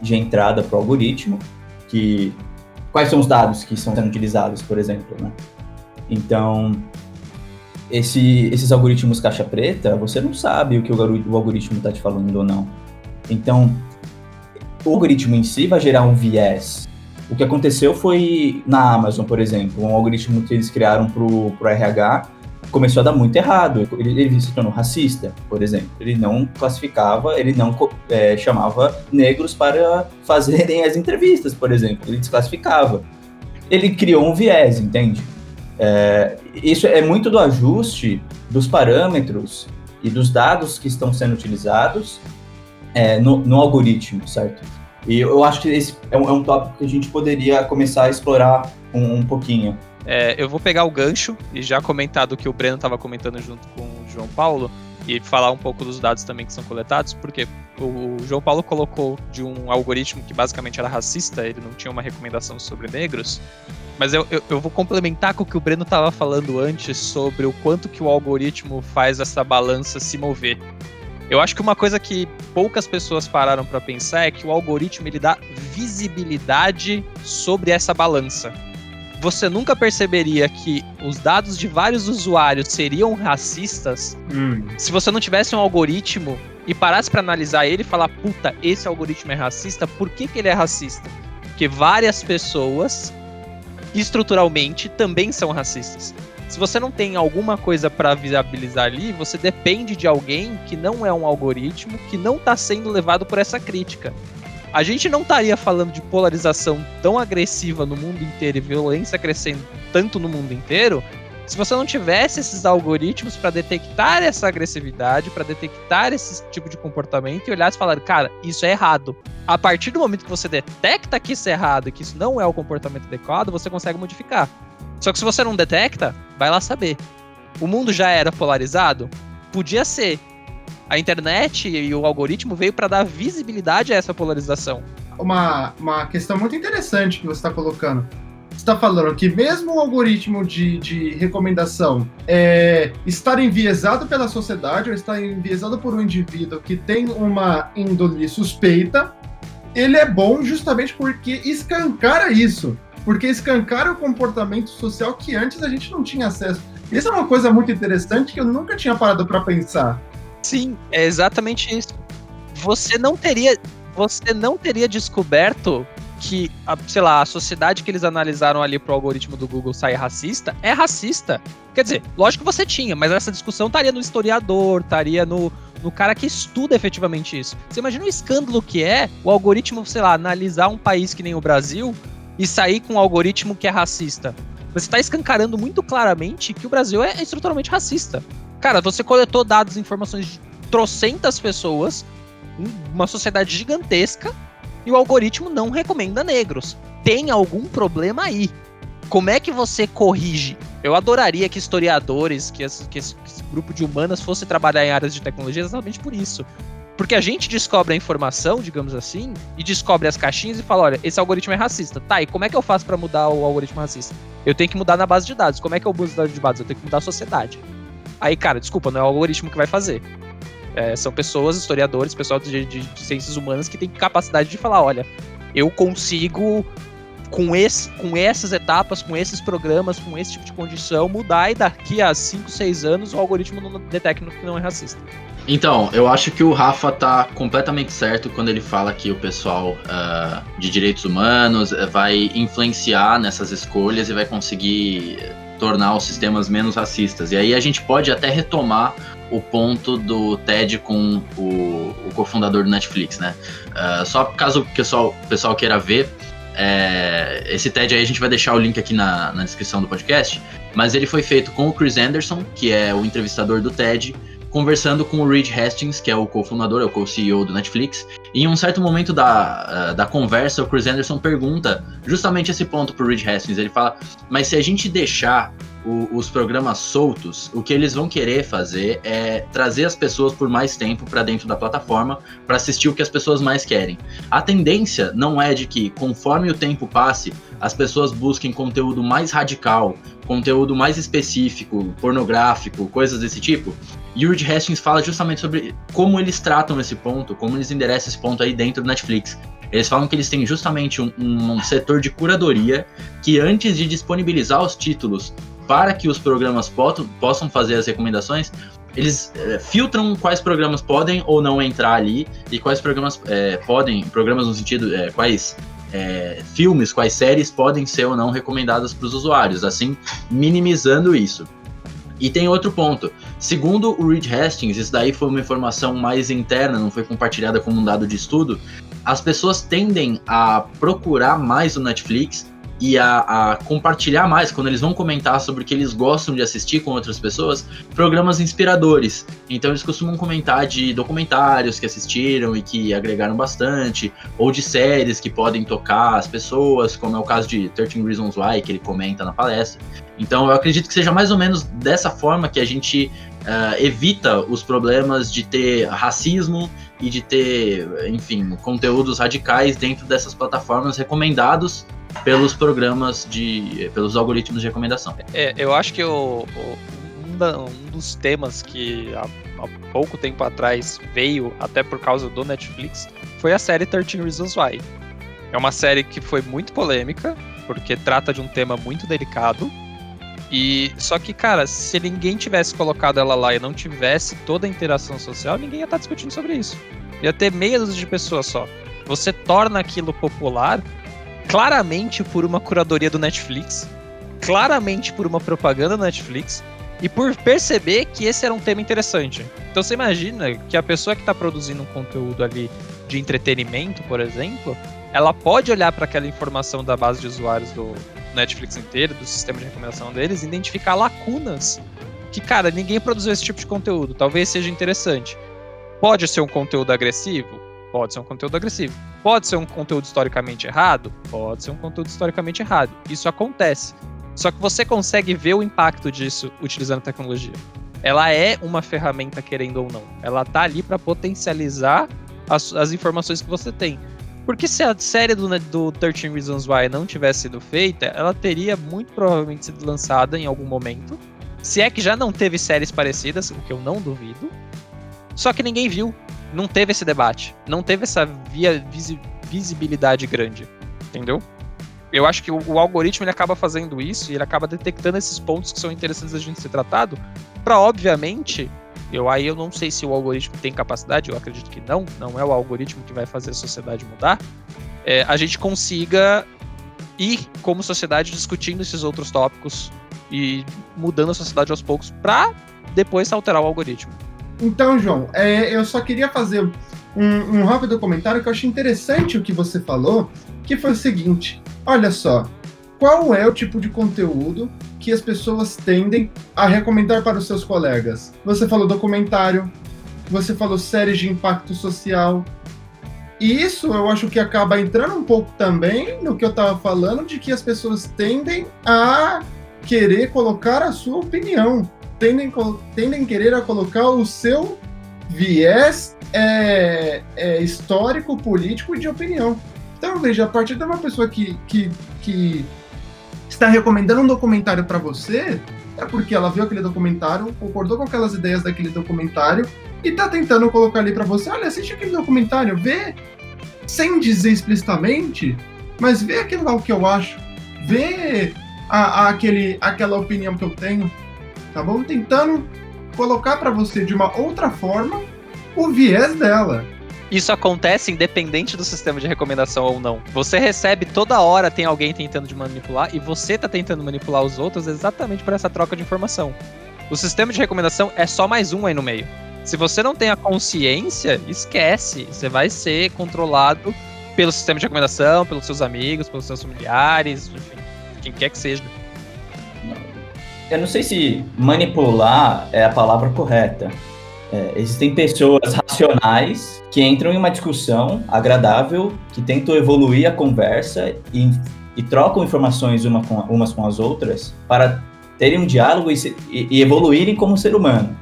de entrada para o algoritmo, que quais são os dados que estão sendo utilizados, por exemplo, né? Então, esse, esses algoritmos caixa preta, você não sabe o que o, o algoritmo está te falando ou não. Então, o algoritmo em si vai gerar um viés. O que aconteceu foi na Amazon, por exemplo, um algoritmo que eles criaram para o RH começou a dar muito errado. Ele, ele, se tornou racista, por exemplo. Ele não classificava, ele não é, chamava negros para fazerem as entrevistas, por exemplo. Ele desclassificava. Ele criou um viés, entende? É, isso é muito do ajuste dos parâmetros e dos dados que estão sendo utilizados é, no, no, algoritmo, certo? E eu acho que esse é um, é um tópico que a gente poderia começar a explorar um, um pouquinho. É, eu vou pegar o gancho e já comentar do que o Breno estava comentando junto com o João Paulo e falar um pouco dos dados também que são coletados, porque o João Paulo colocou de um algoritmo que basicamente era racista, ele não tinha uma recomendação sobre negros, mas eu, eu, eu vou complementar com o que o Breno estava falando antes sobre o quanto que o algoritmo faz essa balança se mover. Eu acho que uma coisa que poucas pessoas pararam para pensar é que o algoritmo ele dá visibilidade sobre essa balança você nunca perceberia que os dados de vários usuários seriam racistas hum. se você não tivesse um algoritmo e parasse para analisar ele e falar, puta, esse algoritmo é racista, por que, que ele é racista? Porque várias pessoas, estruturalmente, também são racistas. Se você não tem alguma coisa para viabilizar ali, você depende de alguém que não é um algoritmo, que não está sendo levado por essa crítica a gente não estaria falando de polarização tão agressiva no mundo inteiro e violência crescendo tanto no mundo inteiro se você não tivesse esses algoritmos para detectar essa agressividade, para detectar esse tipo de comportamento e olhar e falar, cara, isso é errado. A partir do momento que você detecta que isso é errado que isso não é o comportamento adequado, você consegue modificar. Só que se você não detecta, vai lá saber. O mundo já era polarizado? Podia ser, a internet e o algoritmo veio para dar visibilidade a essa polarização. Uma, uma questão muito interessante que você está colocando. Você está falando que mesmo o algoritmo de, de recomendação é, estar enviesado pela sociedade ou estar enviesado por um indivíduo que tem uma índole suspeita, ele é bom justamente porque escancara isso. Porque escancara o comportamento social que antes a gente não tinha acesso. Isso é uma coisa muito interessante que eu nunca tinha parado para pensar. Sim, é exatamente isso. Você não teria, você não teria descoberto que, a, sei lá, a sociedade que eles analisaram ali pro algoritmo do Google sair racista é racista. Quer dizer, lógico que você tinha, mas essa discussão estaria no historiador, estaria no, no cara que estuda efetivamente isso. Você imagina o escândalo que é o algoritmo, sei lá, analisar um país que nem o Brasil e sair com um algoritmo que é racista. Você está escancarando muito claramente que o Brasil é estruturalmente racista. Cara, você coletou dados e informações de trocentas pessoas, uma sociedade gigantesca, e o algoritmo não recomenda negros. Tem algum problema aí. Como é que você corrige? Eu adoraria que historiadores, que esse, que esse, grupo de humanas fosse trabalhar em áreas de tecnologia exatamente por isso. Porque a gente descobre a informação, digamos assim, e descobre as caixinhas e fala: olha, esse algoritmo é racista. Tá, e como é que eu faço para mudar o algoritmo racista? Eu tenho que mudar na base de dados. Como é que eu mudo a base de dados? Eu tenho que mudar a sociedade. Aí, cara, desculpa, não é o algoritmo que vai fazer. É, são pessoas, historiadores, pessoal de, de, de, ciências humanas que tem capacidade de falar, olha, eu consigo com, esse, com essas etapas, com esses programas, com esse tipo de condição, mudar e daqui a 5, 6 anos o algoritmo não detecta que não é racista. Então, eu acho que o Rafa tá completamente certo quando ele fala que o pessoal uh, de direitos humanos eh, vai influenciar nessas escolhas e vai conseguir tornar os sistemas menos racistas. E aí a gente pode até retomar o ponto do Ted com o, o cofundador do Netflix, né? Uh, só caso o pessoal, o pessoal queira ver, É, esse TED aí a gente vai deixar o link aqui na, na descrição do podcast. Mas ele foi feito com o Chris Anderson, que é o entrevistador do TED, conversando com o Reed Hastings, que é o cofundador, é o co-CEO do Netflix. E em um certo momento da, da conversa, o Chris Anderson pergunta justamente esse ponto pro Reed Hastings. Ele fala: Mas se a gente deixar o, os programas soltos, o que eles vão querer fazer é trazer as pessoas por mais tempo para dentro da plataforma para assistir o que as pessoas mais querem. A tendência não é de que, conforme o tempo passe, as pessoas busquem conteúdo mais radical, conteúdo mais específico, pornográfico, coisas desse tipo. E o Hastings fala justamente sobre como eles tratam esse ponto, como eles endereçam esse ponto aí dentro do Netflix. Eles falam que eles têm justamente um, um setor de curadoria que antes de disponibilizar os títulos para que os programas possam fazer as recomendações, eles é, filtram quais programas podem ou não entrar ali e quais programas é, podem, programas no sentido, é, quais filmes, quais séries podem ser ou não recomendadas para os usuários, assim minimizando isso. E tem outro ponto. Segundo o Reed Hastings, isso daí foi uma informação mais interna, não foi compartilhada como um dado de estudo. As pessoas tendem a procurar mais o Netflix e a, a, compartilhar mais, quando eles vão comentar sobre o que eles gostam de assistir com outras pessoas, programas inspiradores. Então eles costumam comentar de documentários que assistiram e que agregaram bastante, ou de séries que podem tocar as pessoas, como é o caso de 13 Reasons Why, que ele comenta na palestra. Então eu acredito que seja mais ou menos dessa forma que a gente uh, evita os problemas de ter racismo e de ter, enfim, conteúdos radicais dentro dessas plataformas recomendados pelos programas de. pelos algoritmos de recomendação. É, eu acho que o, o um, dos temas que há, há, pouco tempo atrás veio, até por causa do Netflix, foi a série 13 Reasons Why. É uma série que foi muito polêmica, porque trata de um tema muito delicado. E só que, cara, se ninguém tivesse colocado ela lá e não tivesse toda a interação social, ninguém ia estar discutindo sobre isso. Ia ter meia dúzia de pessoas só. Você torna aquilo popular claramente por uma curadoria do Netflix, claramente por uma propaganda do Netflix e por perceber que esse era um tema interessante. Então você imagina que a pessoa que está produzindo um conteúdo ali de entretenimento, por exemplo, ela pode olhar para aquela informação da base de usuários do Netflix inteiro, do sistema de recomendação deles, e identificar lacunas que, cara, ninguém produziu esse tipo de conteúdo, talvez seja interessante. Pode ser um conteúdo agressivo? Pode ser um conteúdo agressivo. Pode ser um conteúdo historicamente errado? Pode ser um conteúdo historicamente errado. Isso acontece. Só que você consegue ver o impacto disso utilizando tecnologia. Ela é uma ferramenta, querendo ou não. Ela tá ali para potencializar as, as, informações que você tem. Porque se a série do, do 13 Reasons Why não tivesse sido feita, ela teria muito provavelmente sido lançada em algum momento. Se é que já não teve séries parecidas, o que eu não duvido. Só que ninguém viu não teve esse debate, não teve essa via visi, visibilidade grande, entendeu? Eu acho que o, o, algoritmo ele acaba fazendo isso e ele acaba detectando esses pontos que são interessantes a gente ser tratado, para obviamente, eu aí eu não sei se o algoritmo tem capacidade, eu acredito que não, não é o algoritmo que vai fazer a sociedade mudar, é, a gente consiga ir como sociedade discutindo esses outros tópicos e mudando a sociedade aos poucos para depois alterar o algoritmo. Então, João, é, eu só queria fazer um, um rápido comentário que eu achei interessante o que você falou, que foi o seguinte: olha só, qual é o tipo de conteúdo que as pessoas tendem a recomendar para os seus colegas? Você falou documentário, você falou séries de impacto social. E isso eu acho que acaba entrando um pouco também no que eu estava falando, de que as pessoas tendem a querer colocar a sua opinião tendem, tendem querer a colocar o seu viés é, é, histórico, político e de opinião. Então, veja, a partir de uma pessoa que, que, que está recomendando um documentário para você, é porque ela viu aquele documentário, concordou com aquelas ideias daquele documentário e está tentando colocar ali para você: olha, assiste aquele documentário, vê, sem dizer explicitamente, mas vê aquilo lá o que eu acho, vê a, a, aquele, aquela opinião que eu tenho tá bom? Tentando colocar para você de uma outra forma o viés dela. Isso acontece independente do sistema de recomendação ou não. Você recebe toda hora tem alguém tentando te manipular e você tá tentando manipular os outros exatamente por essa troca de informação. O sistema de recomendação é só mais um aí no meio. Se você não tem a consciência, esquece. Você vai ser controlado pelo sistema de recomendação, pelos seus amigos, pelos seus familiares, enfim, quem quer que seja. Eu não sei se manipular é a palavra correta. É, existem pessoas racionais que entram em uma discussão agradável, que tentam evoluir a conversa e, e trocam informações uma com, umas com as outras para terem um diálogo e, se, e, e evoluírem como ser humano.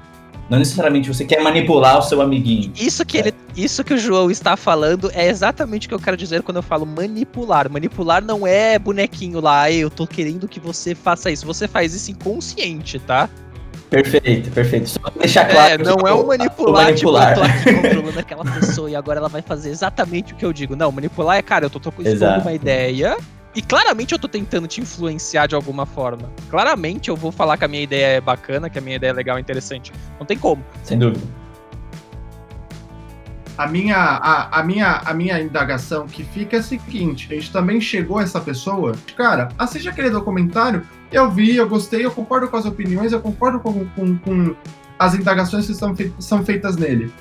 Não necessariamente você quer manipular o seu amiguinho. Isso que, ele, isso que o João está falando é exatamente o que eu quero dizer quando eu falo manipular. Manipular não é bonequinho lá, eu tô querendo que você faça isso. Você faz isso inconsciente, tá? Perfeito, perfeito. Só pra deixar claro. É, não é o manipular, manipular. tipo, eu tô aqui controlando aquela pessoa e agora ela vai fazer exatamente o que eu digo. Não, manipular é, cara, eu tô, tô expondo uma ideia e claramente eu tô tentando te influenciar de alguma forma. Claramente eu vou falar que a minha ideia é bacana, que a minha ideia é legal e interessante. Não tem como. Sem dúvida. A minha, a, a, minha, a minha indagação que fica é a seguinte: a gente também chegou a essa pessoa, cara, assiste aquele documentário, eu vi, eu gostei, eu concordo com as opiniões, eu concordo com, com, com as indagações que são, feitas, são feitas nele.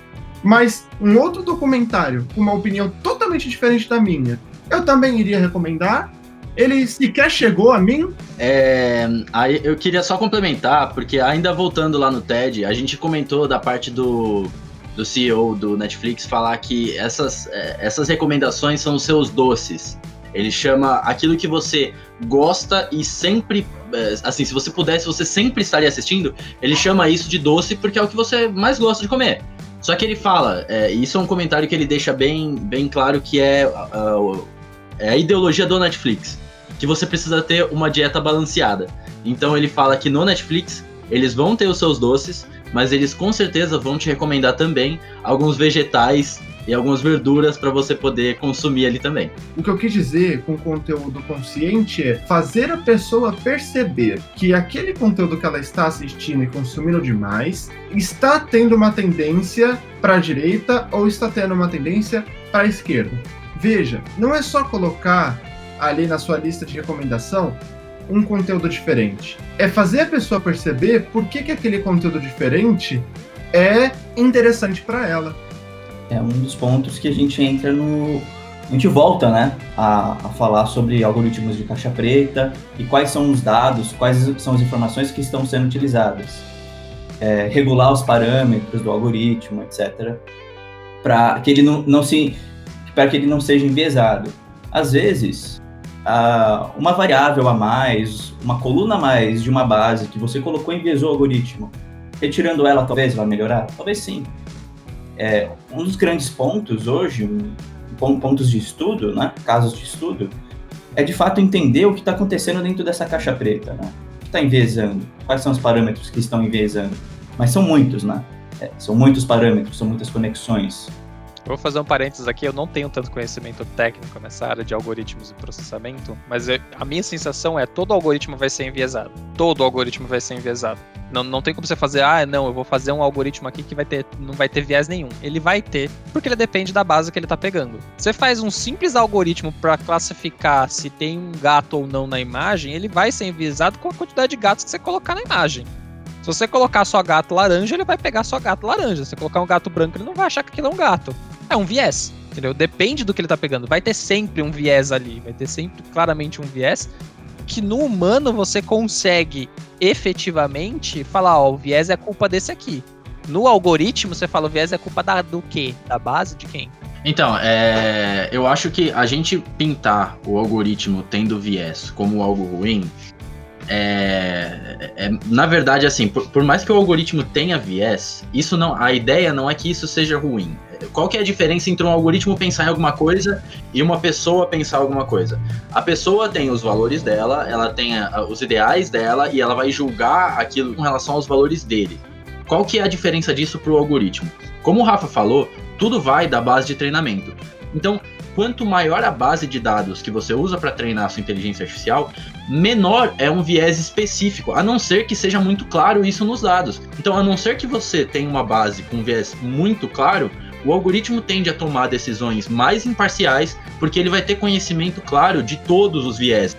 Mas um outro documentário com uma opinião totalmente diferente da minha, eu também iria recomendar, ele sequer chegou a mim. É, aí eu queria só complementar, porque ainda voltando lá no TED, a gente comentou da parte do, do CEO do Netflix falar que essas, é, essas recomendações são os seus doces. Ele chama aquilo que você gosta e sempre. É, assim, se você pudesse, você sempre estaria assistindo. Ele chama isso de doce porque é o que você mais gosta de comer. Só que ele fala, é, isso é um comentário que ele deixa bem, bem claro que é, uh, é a ideologia do Netflix que você precisa ter uma dieta balanceada. Então ele fala que no Netflix eles vão ter os seus doces, mas eles com certeza vão te recomendar também alguns vegetais e algumas verduras para você poder consumir ali também. O que eu quis dizer com conteúdo consciente é fazer a pessoa perceber que aquele conteúdo que ela está assistindo e consumindo demais está tendo uma tendência para a direita ou está tendo uma tendência para a esquerda. Veja, não é só colocar ali na sua lista de recomendação um conteúdo diferente. É fazer a pessoa perceber por que, que aquele conteúdo diferente é interessante para ela. É um dos pontos que a gente entra no. A gente volta, né, a, a falar sobre algoritmos de caixa preta e quais são os dados, quais são as informações que estão sendo utilizadas. É, regular os parâmetros do algoritmo, etc. Para que ele não, não se. para que ele não seja enviesado. Às vezes, uh, uma variável a mais, uma coluna a mais de uma base que você colocou enviesou o algoritmo, retirando ela, talvez vai melhorar? Talvez sim. É, um dos grandes pontos hoje, pontos de estudo, né, casos de estudo, é de fato entender o que está acontecendo dentro dessa caixa preta, né? O que está enviesando? Quais são os parâmetros que estão enviesando? Mas são muitos, né? É, são muitos parâmetros, são muitas conexões. Vou fazer um parênteses aqui, eu não tenho tanto conhecimento técnico nessa área de algoritmos e processamento, mas a minha sensação é todo algoritmo vai ser enviesado. Todo algoritmo vai ser enviesado. Não, não tem como você fazer, ah, não, eu vou fazer um algoritmo aqui que vai ter, não vai ter viés nenhum. Ele vai ter, porque ele depende da base que ele está pegando. Você faz um simples algoritmo para classificar se tem um gato ou não na imagem, ele vai ser enviesado com a quantidade de gatos que você colocar na imagem. Se você colocar só gato laranja, ele vai pegar só gato laranja. Se você colocar um gato branco, ele não vai achar que aquilo é um gato é um viés. Entendeu? Depende do que ele tá pegando. Vai ter sempre um viés ali. Vai ter sempre claramente um viés. Que no humano você consegue efetivamente falar, ó, o viés é culpa desse aqui. No algoritmo, você fala, o viés é culpa da, do quê? Da base de quem? Então, é, eu acho que a gente pintar o algoritmo tendo viés como algo ruim, é, é, na verdade, assim, por, por, mais que o algoritmo tenha viés, isso não, a ideia não é que isso seja ruim qual que é a diferença entre um algoritmo pensar em alguma coisa e uma pessoa pensar alguma coisa? A pessoa tem os valores dela, ela tem a, os ideais dela e ela vai julgar aquilo com relação aos valores dele. Qual que é a diferença disso para o algoritmo? Como o Rafa falou, tudo vai da base de treinamento. Então, quanto maior a base de dados que você usa para treinar a sua inteligência artificial, menor é um viés específico, a não ser que seja muito claro isso nos dados. Então, a não ser que você tenha uma base com um viés muito claro, o algoritmo tende a tomar decisões mais imparciais porque ele vai ter conhecimento claro de todos os viés.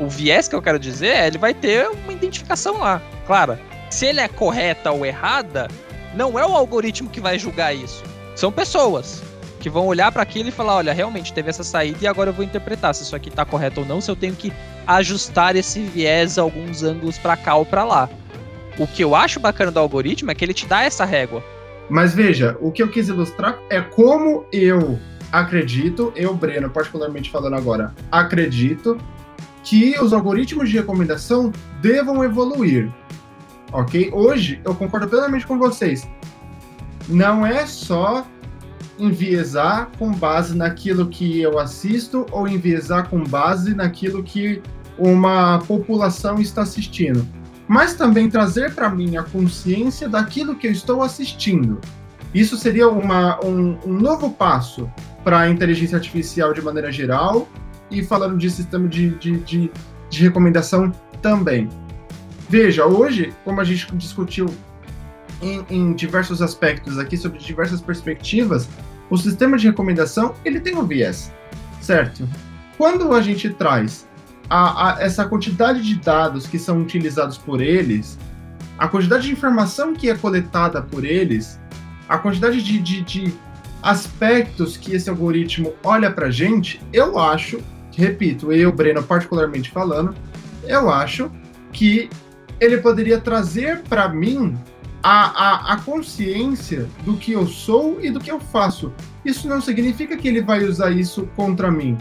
O viés que eu quero dizer é ele vai ter uma identificação lá, clara. Se ele é correta ou errada, não é o algoritmo que vai julgar isso. São pessoas que vão olhar para aquilo e falar, olha, realmente teve essa saída e agora eu vou interpretar se isso aqui tá correto ou não, se eu tenho que ajustar esse viés alguns ângulos para cá ou para lá. O que eu acho bacana do algoritmo é que ele te dá essa régua. Mas veja, o que eu quis ilustrar é como eu acredito, eu, Breno, particularmente falando agora, acredito que os algoritmos de recomendação devam evoluir. Ok? Hoje eu concordo plenamente com vocês. Não é só enviesar com base naquilo que eu assisto ou enviesar com base naquilo que uma população está assistindo, mas também trazer para mim a consciência daquilo que eu estou assistindo. Isso seria uma, um, um novo passo para a inteligência artificial de maneira geral e falando de sistema de, de, de, de recomendação também. Veja, hoje, como a gente discutiu em, em, diversos aspectos aqui, sobre diversas perspectivas, o sistema de recomendação ele tem um viés, certo? Quando a gente traz a, a, essa quantidade de dados que são utilizados por eles, a quantidade de informação que é coletada por eles, a quantidade de, de, de aspectos que esse algoritmo olha para gente, eu acho repito, eu, Breno, particularmente falando, eu acho que ele poderia trazer para mim a, a, a, consciência do que eu sou e do que eu faço. Isso não significa que ele vai usar isso contra mim.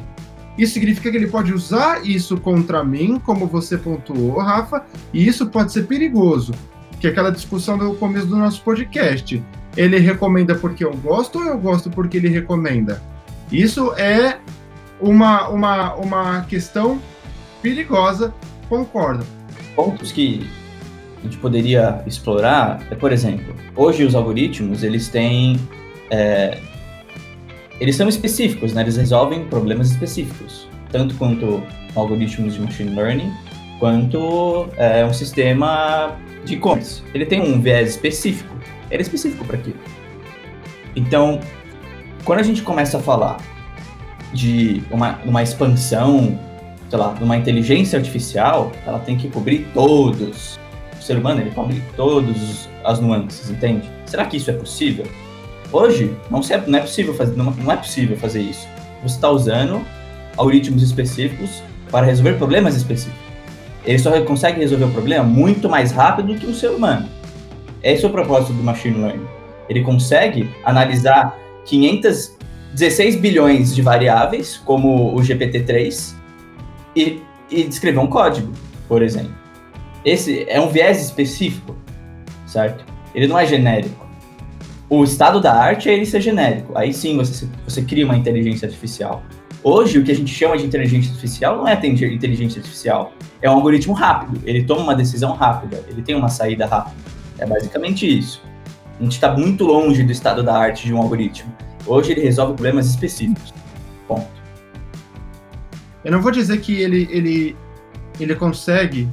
Isso significa que ele pode usar isso contra mim, como você pontuou, Rafa, e isso pode ser perigoso. Que é aquela discussão do começo do nosso podcast. Ele recomenda porque eu gosto ou eu gosto porque ele recomenda? Isso é uma, uma, uma questão perigosa, concordo. Pontos que a gente poderia explorar é, por exemplo, hoje os algoritmos, eles têm... É, eles são específicos, né? Eles resolvem problemas específicos, tanto quanto algoritmos de machine learning, quanto é, um sistema de e-commerce. Ele tem um viés específico, ele é específico para aquilo. Então, quando a gente começa a falar de uma, uma expansão, sei lá, de uma inteligência artificial, ela tem que cobrir todos. O ser humano, ele cobre todas as nuances, entende? Será que isso é possível? Hoje, não, não é possível fazer, não, é possível fazer isso. Você está usando algoritmos específicos para resolver problemas específicos. Ele só consegue resolver o problema muito mais rápido que o ser humano. Esse é o propósito do machine learning. Ele consegue analisar 500 16 bilhões de variáveis, como o GPT-3, e, e descrever um código, por exemplo. Esse é um viés específico, certo? Ele não é genérico. O estado da arte é ele ser genérico. Aí sim você, você cria uma inteligência artificial. Hoje, o que a gente chama de inteligência artificial não é inteligência artificial. É um algoritmo rápido. Ele toma uma decisão rápida. Ele tem uma saída rápida. É basicamente isso. A gente está muito longe do estado da arte de um algoritmo. Hoje ele resolve problemas específicos. Ponto. Eu não vou dizer que ele, ele, ele consegue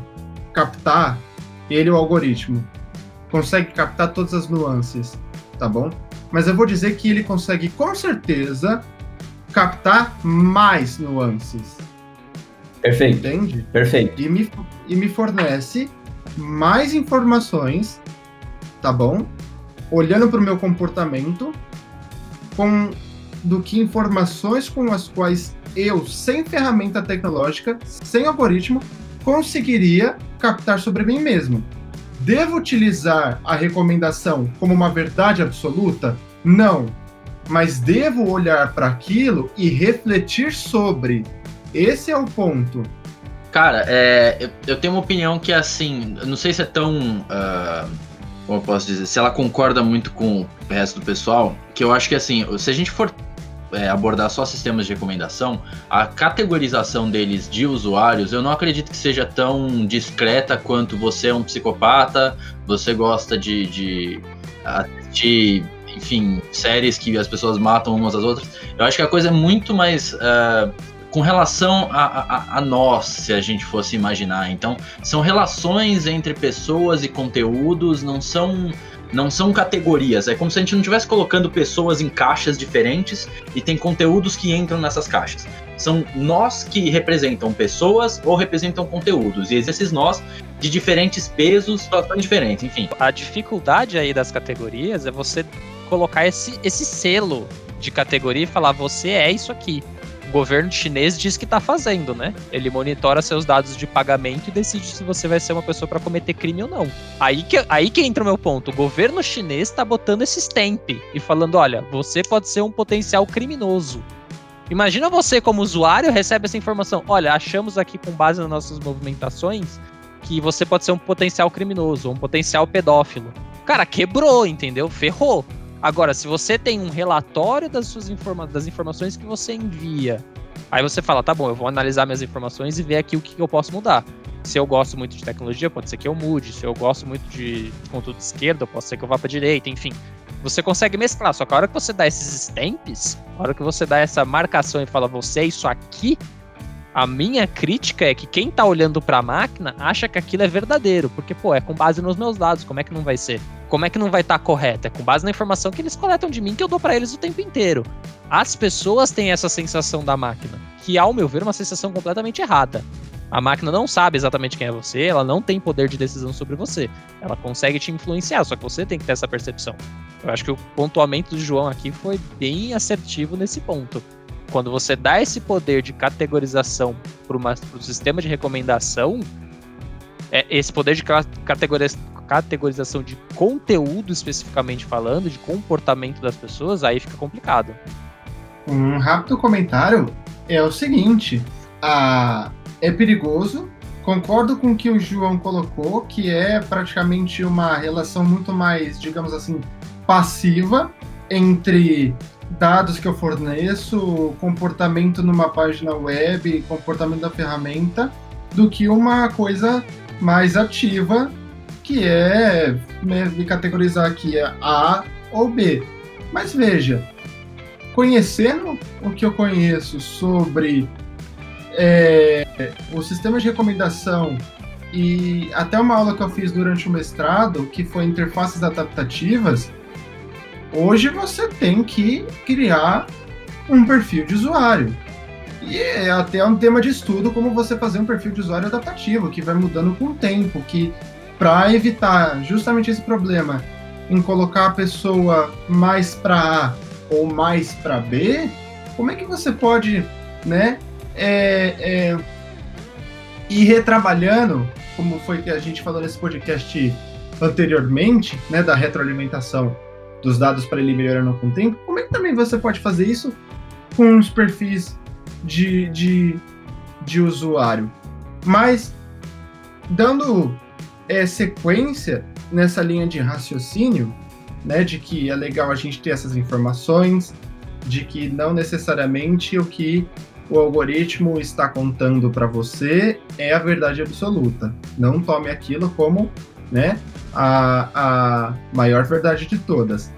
captar, ele o algoritmo, consegue captar todas as nuances, tá bom? Mas eu vou dizer que ele consegue com certeza captar mais nuances. Perfeito. Entende? Perfeito. E me, e me fornece mais informações, tá bom? Olhando para o meu comportamento com do que informações com as quais eu, sem ferramenta tecnológica, sem algoritmo, conseguiria captar sobre mim mesmo. Devo utilizar a recomendação como uma verdade absoluta? Não. Mas devo olhar para aquilo e refletir sobre. Esse é o ponto. Cara, é, eu, eu, tenho uma opinião que é assim, não sei se é tão. Uh como eu posso dizer, se ela concorda muito com o resto do pessoal, que eu acho que assim, se a gente for é, abordar só sistemas de recomendação, a categorização deles de usuários, eu não acredito que seja tão discreta quanto você é um psicopata, você gosta de, de enfim, séries que as pessoas matam umas às outras. Eu acho que a coisa é muito mais. Uh, com relação a, a, a, nós, se a gente fosse imaginar. Então, são relações entre pessoas e conteúdos, não são não são categorias. É como se a gente não estivesse colocando pessoas em caixas diferentes e tem conteúdos que entram nessas caixas. São nós que representam pessoas ou representam conteúdos. E esses nós de diferentes pesos, situações diferentes, enfim. A dificuldade aí das categorias é você colocar esse, esse selo de categoria e falar: você é isso aqui. O governo chinês diz que está fazendo, né? Ele monitora seus dados de pagamento e decide se você vai ser uma pessoa para cometer crime ou não. Aí que, aí que entra o meu ponto. O governo chinês está botando esse stamp e falando: olha, você pode ser um potencial criminoso. Imagina você, como usuário, recebe essa informação. Olha, achamos aqui, com base nas nossas movimentações, que você pode ser um potencial criminoso, um potencial pedófilo. Cara, quebrou, entendeu? Ferrou. Agora, se você tem um relatório das suas informa das informações que você envia, aí você fala, tá bom, eu vou analisar minhas informações e ver aqui o que eu posso mudar. Se eu gosto muito de tecnologia, pode ser que eu mude. Se eu gosto muito de conteúdo de esquerda, pode ser que eu vá para direita, enfim. Você consegue mesclar, só que a hora que você dá esses stamps, a hora que você dá essa marcação e fala, você é isso aqui, a minha crítica é que quem tá olhando para a máquina acha que aquilo é verdadeiro, porque, pô, é com base nos meus dados, como é que não vai ser? Como é que não vai estar tá correto? É com base na informação que eles coletam de mim que eu dou para eles o tempo inteiro. As pessoas têm essa sensação da máquina, que, ao meu ver, é uma sensação completamente errada. A máquina não sabe exatamente quem é você, ela não tem poder de decisão sobre você. Ela consegue te influenciar, só que você tem que ter essa percepção. Eu acho que o pontuamento do João aqui foi bem assertivo nesse ponto. Quando você dá esse poder de categorização para o sistema de recomendação, é, esse poder de categoriz, categorização de conteúdo especificamente falando, de comportamento das pessoas, aí fica complicado. Um rápido comentário é o seguinte: a, é perigoso. Concordo com o que o João colocou, que é praticamente uma relação muito mais, digamos assim, passiva entre dados que eu forneço, comportamento numa página web, comportamento da ferramenta, do que uma coisa mais ativa, que é me categorizar aqui é A ou B. Mas veja, conhecendo o que eu conheço sobre é, o sistema de recomendação e até uma aula que eu fiz durante o mestrado, que foi interfaces adaptativas, Hoje você tem que criar um perfil de usuário. E é até um tema de estudo como você fazer um perfil de usuário adaptativo, que vai mudando com o tempo, que para evitar justamente esse problema em colocar a pessoa mais para A ou mais para B, como é que você pode, né, é, é, ir retrabalhando, como foi que a gente falou nesse podcast anteriormente, né, da retroalimentação dos dados para ele melhorando com o tempo, como é que também você pode fazer isso com os perfis de, de, de usuário? Mas, dando é, sequência nessa linha de raciocínio, né, de que é legal a gente ter essas informações, de que não necessariamente o que o algoritmo está contando para você é a verdade absoluta. Não tome aquilo como né, a, a maior verdade de todas.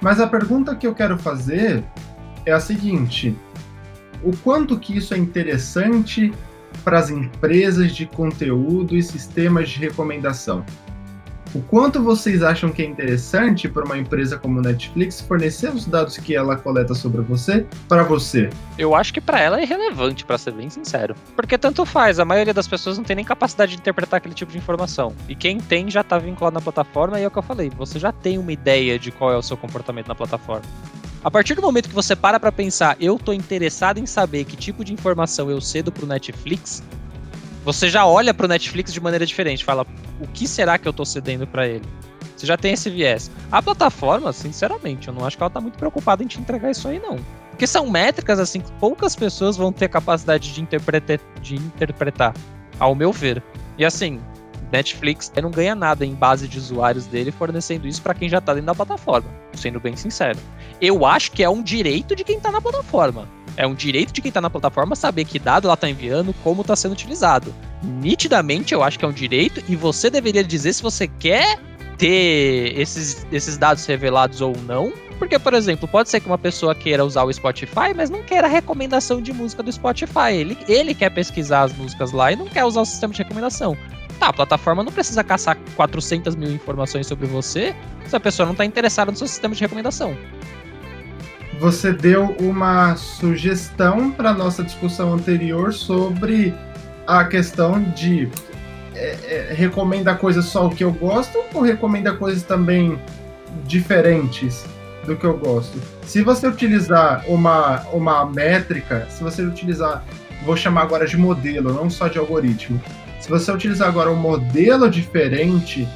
Mas a pergunta que eu quero fazer é a seguinte: o quanto que isso é interessante para as empresas de conteúdo e sistemas de recomendação? O quanto vocês acham que é interessante para uma empresa como Netflix fornecer os dados que ela coleta sobre você para você? Eu acho que para ela é irrelevante, para ser bem sincero. Porque tanto faz, a maioria das pessoas não tem nem capacidade de interpretar aquele tipo de informação. E quem tem já está vinculado na plataforma e é o que eu falei, você já tem uma ideia de qual é o seu comportamento na plataforma. A partir do momento que você para para pensar, eu estou interessado em saber que tipo de informação eu cedo para o Netflix, você já olha para o Netflix de maneira diferente, fala, o que será que eu estou cedendo para ele? Você já tem esse viés. A plataforma, sinceramente, eu não acho que ela está muito preocupada em te entregar isso aí, não. Porque são métricas, assim, que poucas pessoas vão ter capacidade de, interpretar, de interpretar, ao meu ver. E assim, Netflix não ganha nada em base de usuários dele fornecendo isso para quem já está dentro da plataforma, sendo bem sincero. Eu acho que é um direito de quem está na plataforma. É um direito de quem está na plataforma saber que dado ela está enviando, como está sendo utilizado. Nitidamente, eu acho que é um direito e você deveria dizer se você quer ter esses, esses dados revelados ou não. Porque, por exemplo, pode ser que uma pessoa queira usar o Spotify, mas não queira a recomendação de música do Spotify. Ele, ele quer pesquisar as músicas lá e não quer usar o sistema de recomendação. Tá, a plataforma não precisa caçar 400 mil informações sobre você se a pessoa não está interessada no seu sistema de recomendação você deu uma sugestão para nossa discussão anterior sobre a questão de é, é, recomenda coisas só o que eu gosto ou recomenda coisas também diferentes? do que eu gosto. Se você utilizar uma, uma métrica, se você utilizar, vou chamar agora de modelo, não só de algoritmo. Se você utilizar agora um modelo diferente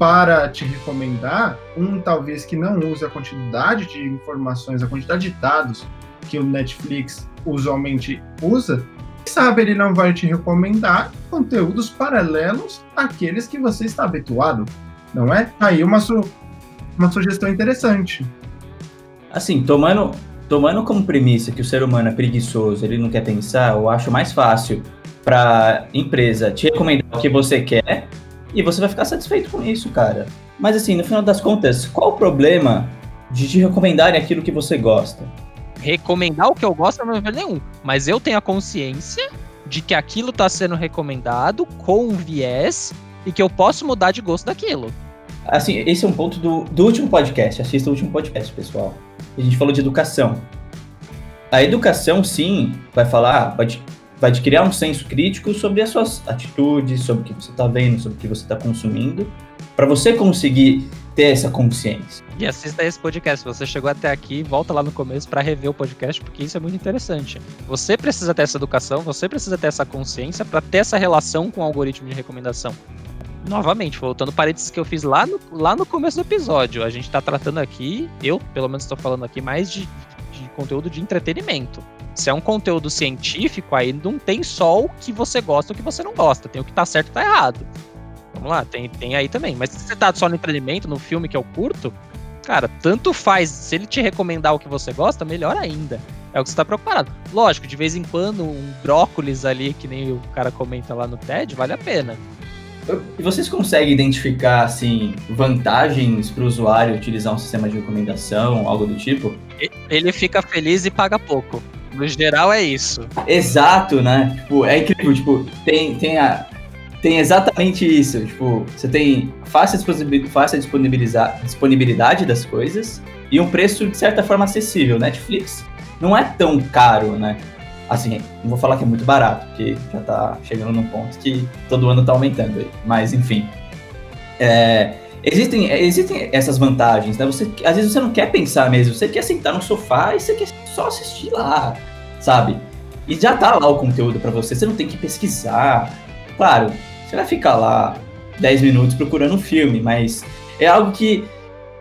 para te recomendar, um talvez que não use a quantidade de informações, a quantidade de dados que o Netflix usualmente usa, sabe ele não vai te recomendar conteúdos paralelos àqueles que você está habituado, não é? Aí uma, su uma sugestão interessante. Assim, tomando, tomando como premissa que o ser humano é preguiçoso, ele não quer pensar, eu acho mais fácil para empresa te recomendar o que você quer e você vai ficar satisfeito com isso, cara. Mas assim, no final das contas, qual o problema de te recomendarem aquilo que você gosta? recomendar o que eu gosto não é nenhum. Mas eu tenho a consciência de que aquilo está sendo recomendado com um viés e que eu posso mudar de gosto daquilo. Assim, esse é um ponto do, do último podcast. Assista o último podcast, pessoal. A gente falou de educação. A educação, sim, vai falar, vai, vai te criar um senso crítico sobre as suas atitudes, sobre o que você está vendo, sobre o que você está consumindo, para você conseguir ter essa consciência. E assista esse podcast. Se você chegou até aqui, volta lá no começo para rever o podcast, porque isso é muito interessante. Você precisa ter essa educação, você precisa ter essa consciência para ter essa relação com o algoritmo de recomendação. Novamente, voltando parênteses que eu fiz lá no, lá no começo do episódio. A gente está tratando aqui, eu pelo menos estou falando aqui mais de, de conteúdo de entretenimento. Se é um conteúdo científico, aí não tem só o que você gosta ou o que você não gosta. Tem o que tá certo e tá errado. Vamos lá, tem, tem aí também. Mas se você tá só no entretenimento, no filme que eu curto, cara, tanto faz. Se ele te recomendar o que você gosta, melhor ainda. É o que você tá preocupado. Lógico, de vez em quando, um brócolis ali, que nem o cara comenta lá no TED, vale a pena. E vocês conseguem identificar, assim, vantagens para o usuário utilizar um sistema de recomendação, algo do tipo? Ele fica feliz e paga pouco. No geral é isso. Exato, né? Tipo, é incrível, tipo, tem, tem a, tem exatamente isso. Tipo, você tem fácil, fácil disponibilizar, disponibilidade das coisas e um preço, de certa forma, acessível. Netflix não é tão caro, né? Assim, não vou falar que é muito barato, porque já tá chegando num ponto que todo ano tá aumentando. Mas, enfim. É, existem, existem essas vantagens, né? Você, às vezes você não quer pensar mesmo, você quer sentar no sofá e você quer só assistir lá, sabe? E já tá lá o conteúdo para você, você não tem que pesquisar. Claro, você vai ficar lá 10 minutos procurando um filme, mas é algo que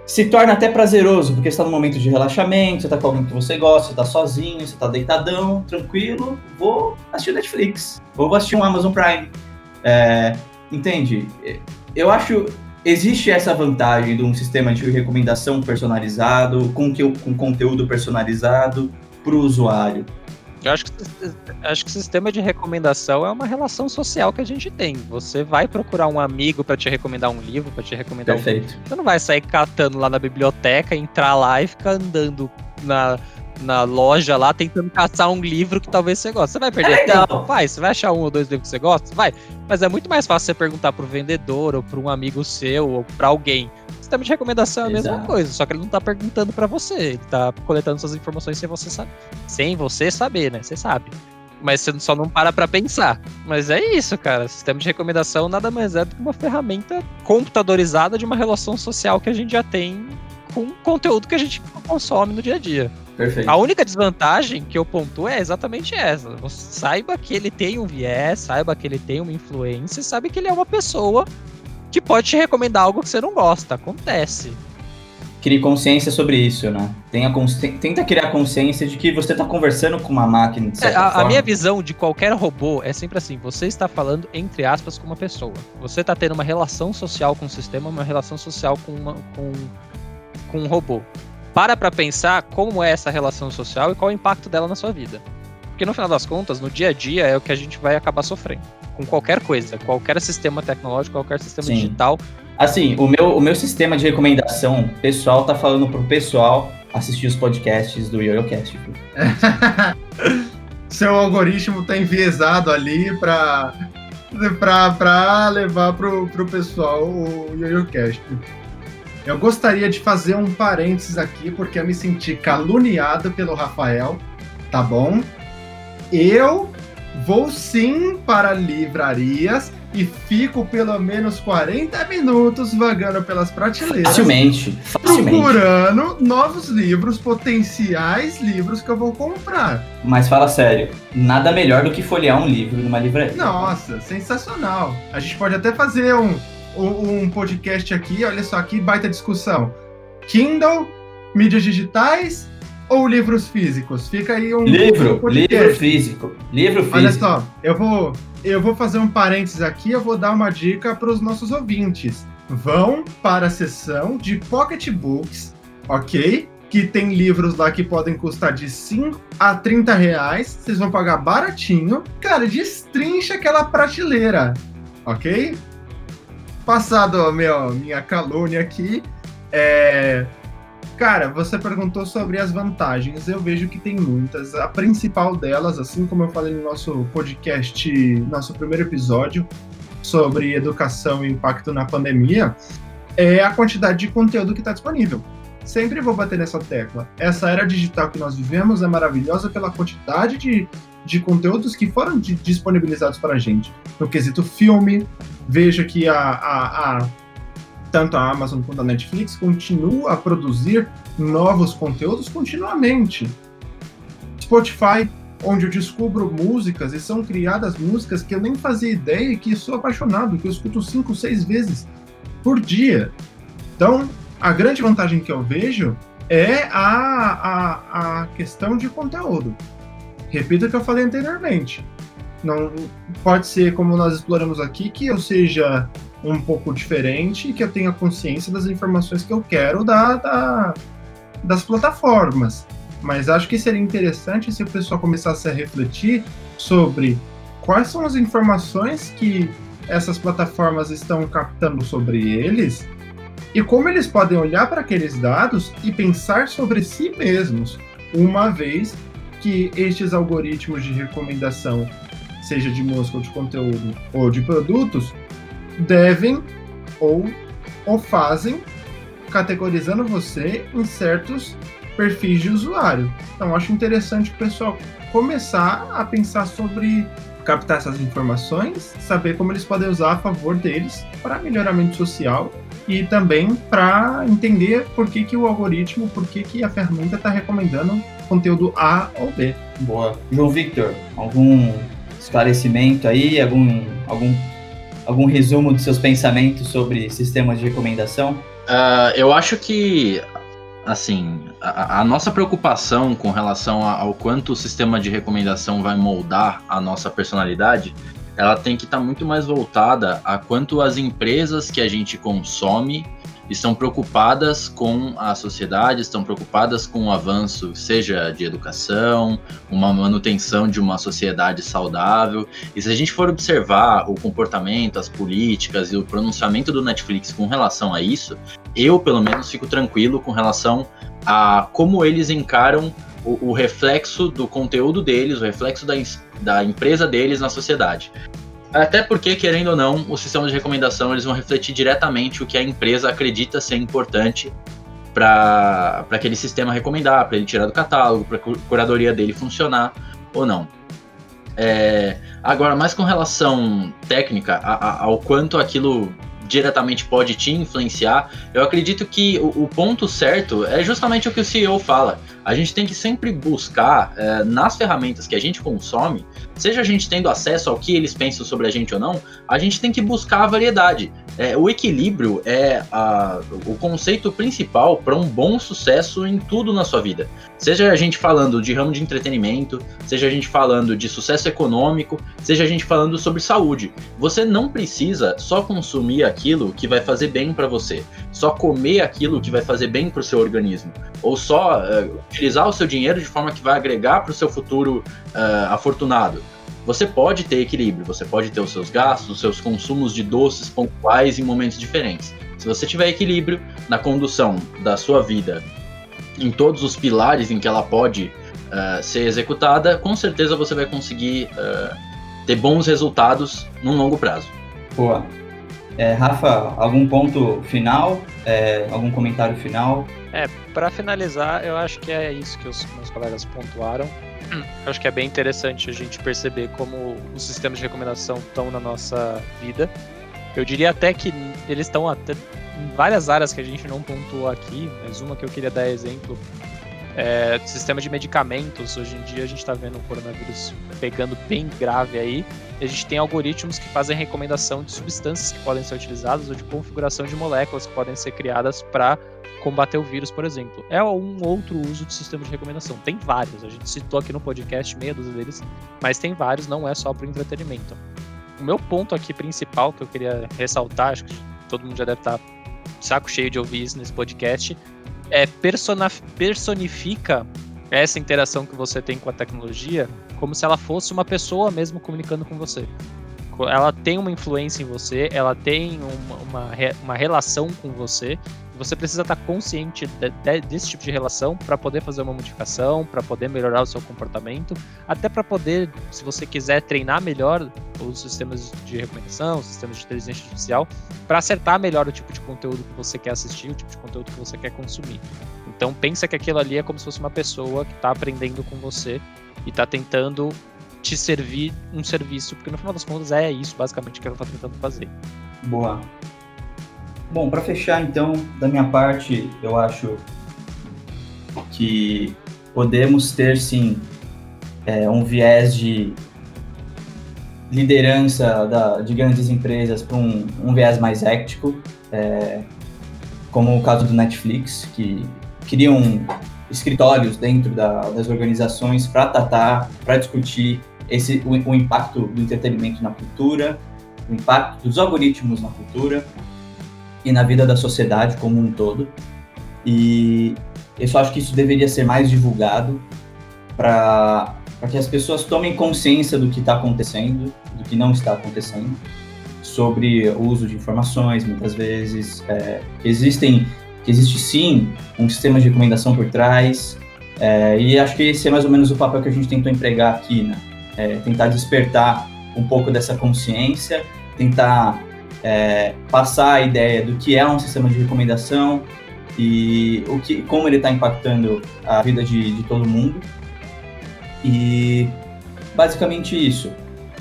se torna até prazeroso, porque está num momento de relaxamento, você está com alguém que você gosta, você está sozinho, você está deitadão, tranquilo, vou assistir Netflix, vou assistir um Amazon Prime. É, entende? Eu acho existe essa vantagem de um sistema de recomendação personalizado, com, que, com conteúdo personalizado para o usuário. Eu acho que, acho que o sistema de recomendação é uma relação social que a gente tem. Você vai procurar um amigo para te recomendar um livro, para te recomendar Perfeito. um Você não vai sair catando lá na biblioteca, entrar lá e ficar andando na, na loja lá tentando caçar um livro que talvez você goste. Você vai perder é tempo? Vai. Você vai achar um ou dois livros que você gosta? Vai. Mas é muito mais fácil você perguntar pro vendedor ou para um amigo seu ou para alguém sistema de recomendação é a Exato. mesma coisa, só que ele não tá perguntando para você, ele tá coletando suas informações sem você saber. Sem você saber, né? Você sabe. Mas você só não para pra pensar. Mas é isso, cara. Sistema de recomendação nada mais é do que uma ferramenta computadorizada de uma relação social que a gente já tem com conteúdo que a gente consome no dia a dia. Perfeito. A única desvantagem que eu pontuo é exatamente essa. Você saiba que ele tem um viés, saiba que ele tem uma influência, sabe que ele é uma pessoa que pode te recomendar algo que você não gosta. Acontece. Crie consciência sobre isso, né? Tenha Tenta criar consciência de que você está conversando com uma máquina. É, a, a, minha visão de qualquer robô é sempre assim: você está falando, entre aspas, com uma pessoa. Você está tendo uma relação social com o sistema, uma relação social com, uma, com, com um robô. Para para pensar como é essa relação social e qual é o impacto dela na sua vida. Porque no final das contas, no dia a dia, é o que a gente vai acabar sofrendo com qualquer coisa, qualquer sistema tecnológico, qualquer sistema Sim. digital. Assim, o meu, o meu sistema de recomendação pessoal tá falando pro pessoal assistir os podcasts do YoYoCast. Seu algoritmo tá enviesado ali para para levar pro, pro pessoal o YoYoCast. Eu gostaria de fazer um parênteses aqui, porque eu me senti caluniado pelo Rafael, tá bom? Eu vou sim para livrarias e fico pelo menos 40 minutos vagando pelas prateleiras. Facilmente, facilmente. Procurando novos livros, potenciais livros que eu vou comprar. Mas fala sério, nada melhor do que folhear um livro numa livraria. Nossa, sensacional. A gente pode até fazer um, um, um podcast aqui, olha só, que baita discussão. Kindle, mídias digitais ou livros físicos? Fica aí um livro, um livro físico, livro físico. Olha só, eu vou eu vou fazer um parênteses aqui, eu vou dar uma dica para os nossos ouvintes. Vão para a seção de pocketbooks, ok? Que tem livros lá que podem custar de 5 a 30 reais. Vocês vão pagar baratinho. Cara, destrincha aquela prateleira, ok? Passado meu, minha calúnia aqui, é, Cara, você perguntou sobre as vantagens. Eu vejo que tem muitas. A principal delas, assim como eu falei no nosso podcast, nosso primeiro episódio sobre educação e impacto na pandemia, é a quantidade de conteúdo que está disponível. Sempre vou bater nessa tecla. Essa era digital que nós vivemos é maravilhosa pela quantidade de, de conteúdos que foram de, disponibilizados para a gente. No quesito filme, veja que a, a, a tanto a Amazon quanto a Netflix continua a produzir novos conteúdos continuamente. Spotify, onde eu descubro músicas e são criadas músicas que eu nem fazia ideia que sou apaixonado, que eu escuto cinco, seis vezes por dia. Então, a grande vantagem que eu vejo é a, a, a questão de conteúdo. Repito o que eu falei anteriormente. Não pode ser como nós exploramos aqui que eu seja um pouco diferente e que eu tenha consciência das informações que eu quero da, da, das plataformas. Mas acho que seria interessante se o pessoal começasse a refletir sobre quais são as informações que essas plataformas estão captando sobre eles e como eles podem olhar para aqueles dados e pensar sobre si mesmos, uma vez que estes algoritmos de recomendação, seja de música ou de conteúdo ou de produtos, devem ou o fazem categorizando você em certos perfis de usuário. Então, acho interessante o pessoal começar a pensar sobre captar essas informações, saber como eles podem usar a favor deles para melhoramento social e também para entender por que, que o algoritmo, por que, que a ferramenta está recomendando conteúdo A ou B. Boa. João Victor, algum esclarecimento aí, algum, algum algum resumo dos seus pensamentos sobre sistemas de recomendação? Uh, eu acho que, assim, a, a, nossa preocupação com relação ao quanto o sistema de recomendação vai moldar a nossa personalidade, ela tem que estar tá muito mais voltada a quanto as empresas que a gente consome estão preocupadas com a sociedade, estão preocupadas com o avanço, seja de educação, uma manutenção de uma sociedade saudável. E se a gente for observar o comportamento, as políticas e o pronunciamento do Netflix com relação a isso, eu, pelo menos, fico tranquilo com relação a como eles encaram o, o reflexo do conteúdo deles, o reflexo da, da empresa deles na sociedade. Até porque, querendo ou não, os sistemas de recomendação eles vão refletir diretamente o que a empresa acredita ser importante para aquele sistema recomendar, para ele tirar do catálogo, para a curadoria dele funcionar ou não. É, agora, mais com relação técnica a, a, ao quanto aquilo diretamente pode te influenciar, eu acredito que o, o, ponto certo é justamente o que o CEO fala. A gente tem que sempre buscar é, nas ferramentas que a gente consome seja a gente tendo acesso ao que eles pensam sobre a gente ou não, a gente tem que buscar a variedade. É, o equilíbrio é a, o conceito principal para um bom sucesso em tudo na sua vida. Seja a gente falando de ramo de entretenimento, seja a gente falando de sucesso econômico, seja a gente falando sobre saúde. Você não precisa só consumir aquilo que vai fazer bem para você, só comer aquilo que vai fazer bem para o seu organismo, ou só uh, utilizar o seu dinheiro de forma que vai agregar para o seu futuro uh, afortunado você pode ter equilíbrio, você pode ter os seus gastos, os seus consumos de doces pontuais em momentos diferentes. Se você tiver equilíbrio na condução da sua vida, em todos os pilares em que ela pode uh, ser executada, com certeza você vai conseguir uh, ter bons resultados num longo prazo. Boa. É, Rafa, algum ponto final? É, algum comentário final? É, para finalizar, eu acho que é isso que os meus colegas pontuaram acho que é bem interessante a gente perceber como os sistemas de recomendação estão na nossa vida. Eu diria até que eles estão até em várias áreas que a gente não pontuou aqui, mas uma que eu queria dar exemplo é sistema de medicamentos. Hoje em dia a gente está vendo o coronavírus pegando bem grave aí. A gente tem algoritmos que fazem recomendação de substâncias que podem ser utilizadas ou de configuração de moléculas que podem ser criadas para combater o vírus, por exemplo. É um outro uso de sistema de recomendação. Tem vários, a gente citou aqui no podcast meia dúzia deles, mas tem vários, não é só para entretenimento. O meu ponto aqui principal que eu queria ressaltar, acho que todo mundo já deve estar tá saco cheio de ouvir isso nesse podcast, é personifica essa interação que você tem com a tecnologia como se ela fosse uma pessoa mesmo comunicando com você. Ela tem uma influência em você, ela tem uma, uma, uma relação com você, você precisa estar consciente de, de, desse tipo de relação para poder fazer uma modificação, para poder melhorar o seu comportamento, até para poder, se você quiser treinar melhor os sistemas de recomendação, os sistemas de inteligência artificial, para acertar melhor o tipo de conteúdo que você quer assistir, o tipo de conteúdo que você quer consumir. Então pensa que aquilo ali é como se fosse uma pessoa que está aprendendo com você e está tentando te servir um serviço, porque no final das contas é isso basicamente que ela está tentando fazer. Boa. Bom, para fechar então, da minha parte, eu acho que podemos ter sim é, um viés de liderança da, de grandes empresas para um, um, viés mais ético, é, como o caso do Netflix, que criam escritórios dentro da, das organizações para tratar, para discutir esse, o, o impacto do entretenimento na cultura, o impacto dos algoritmos na cultura e na vida da sociedade como um todo. E eu só acho que isso deveria ser mais divulgado para que as pessoas tomem consciência do que está acontecendo, do que não está acontecendo, sobre o uso de informações, muitas vezes. É, existem, que existe sim um sistema de recomendação por trás, é, e acho que esse é mais ou menos o papel que a gente tentou empregar aqui, né? É, tentar despertar um pouco dessa consciência, tentar é, passar a ideia do que é um sistema de recomendação e o que, como ele está impactando a vida de, de todo mundo. E basicamente isso,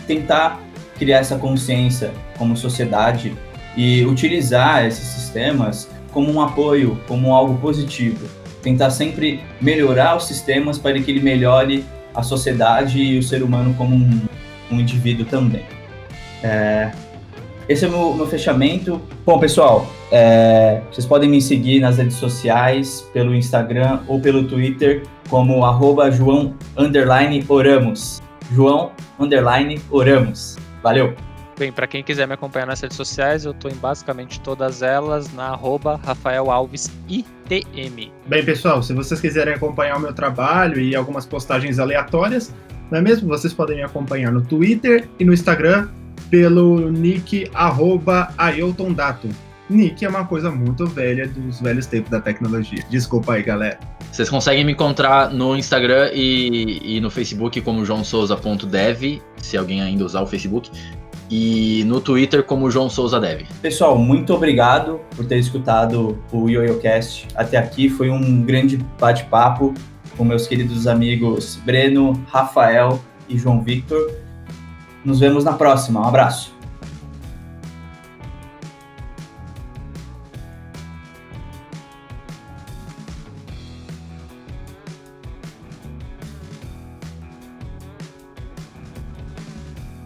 tentar criar essa consciência como sociedade e utilizar esses sistemas como um apoio, como algo positivo. Tentar sempre melhorar os sistemas para que ele melhore a sociedade e o ser humano como um, um indivíduo também. É, esse é o meu, meu fechamento. Bom, pessoal, é, vocês podem me seguir nas redes sociais, pelo Instagram ou pelo Twitter, como arroba João Oramos. João Oramos. Valeu! Bem, para quem quiser me acompanhar nas redes sociais, eu estou em basicamente todas elas na arroba Rafael Alves ITM. Bem, pessoal, se vocês quiserem acompanhar o meu trabalho e algumas postagens aleatórias, não é mesmo? Vocês podem me acompanhar no Twitter e no Instagram, pelo nick arroba Ailton Dato. Nick é uma coisa muito velha dos velhos tempos da tecnologia. Desculpa aí, galera. Vocês conseguem me encontrar no Instagram e, e no Facebook como joãosouza.dev, se alguém ainda usar o Facebook, e no Twitter como João Souza Dev. Pessoal, muito obrigado por ter escutado o YoYoCast até aqui. Foi um grande bate-papo com meus queridos amigos Breno, Rafael e João Victor. Nos vemos na próxima. Um abraço.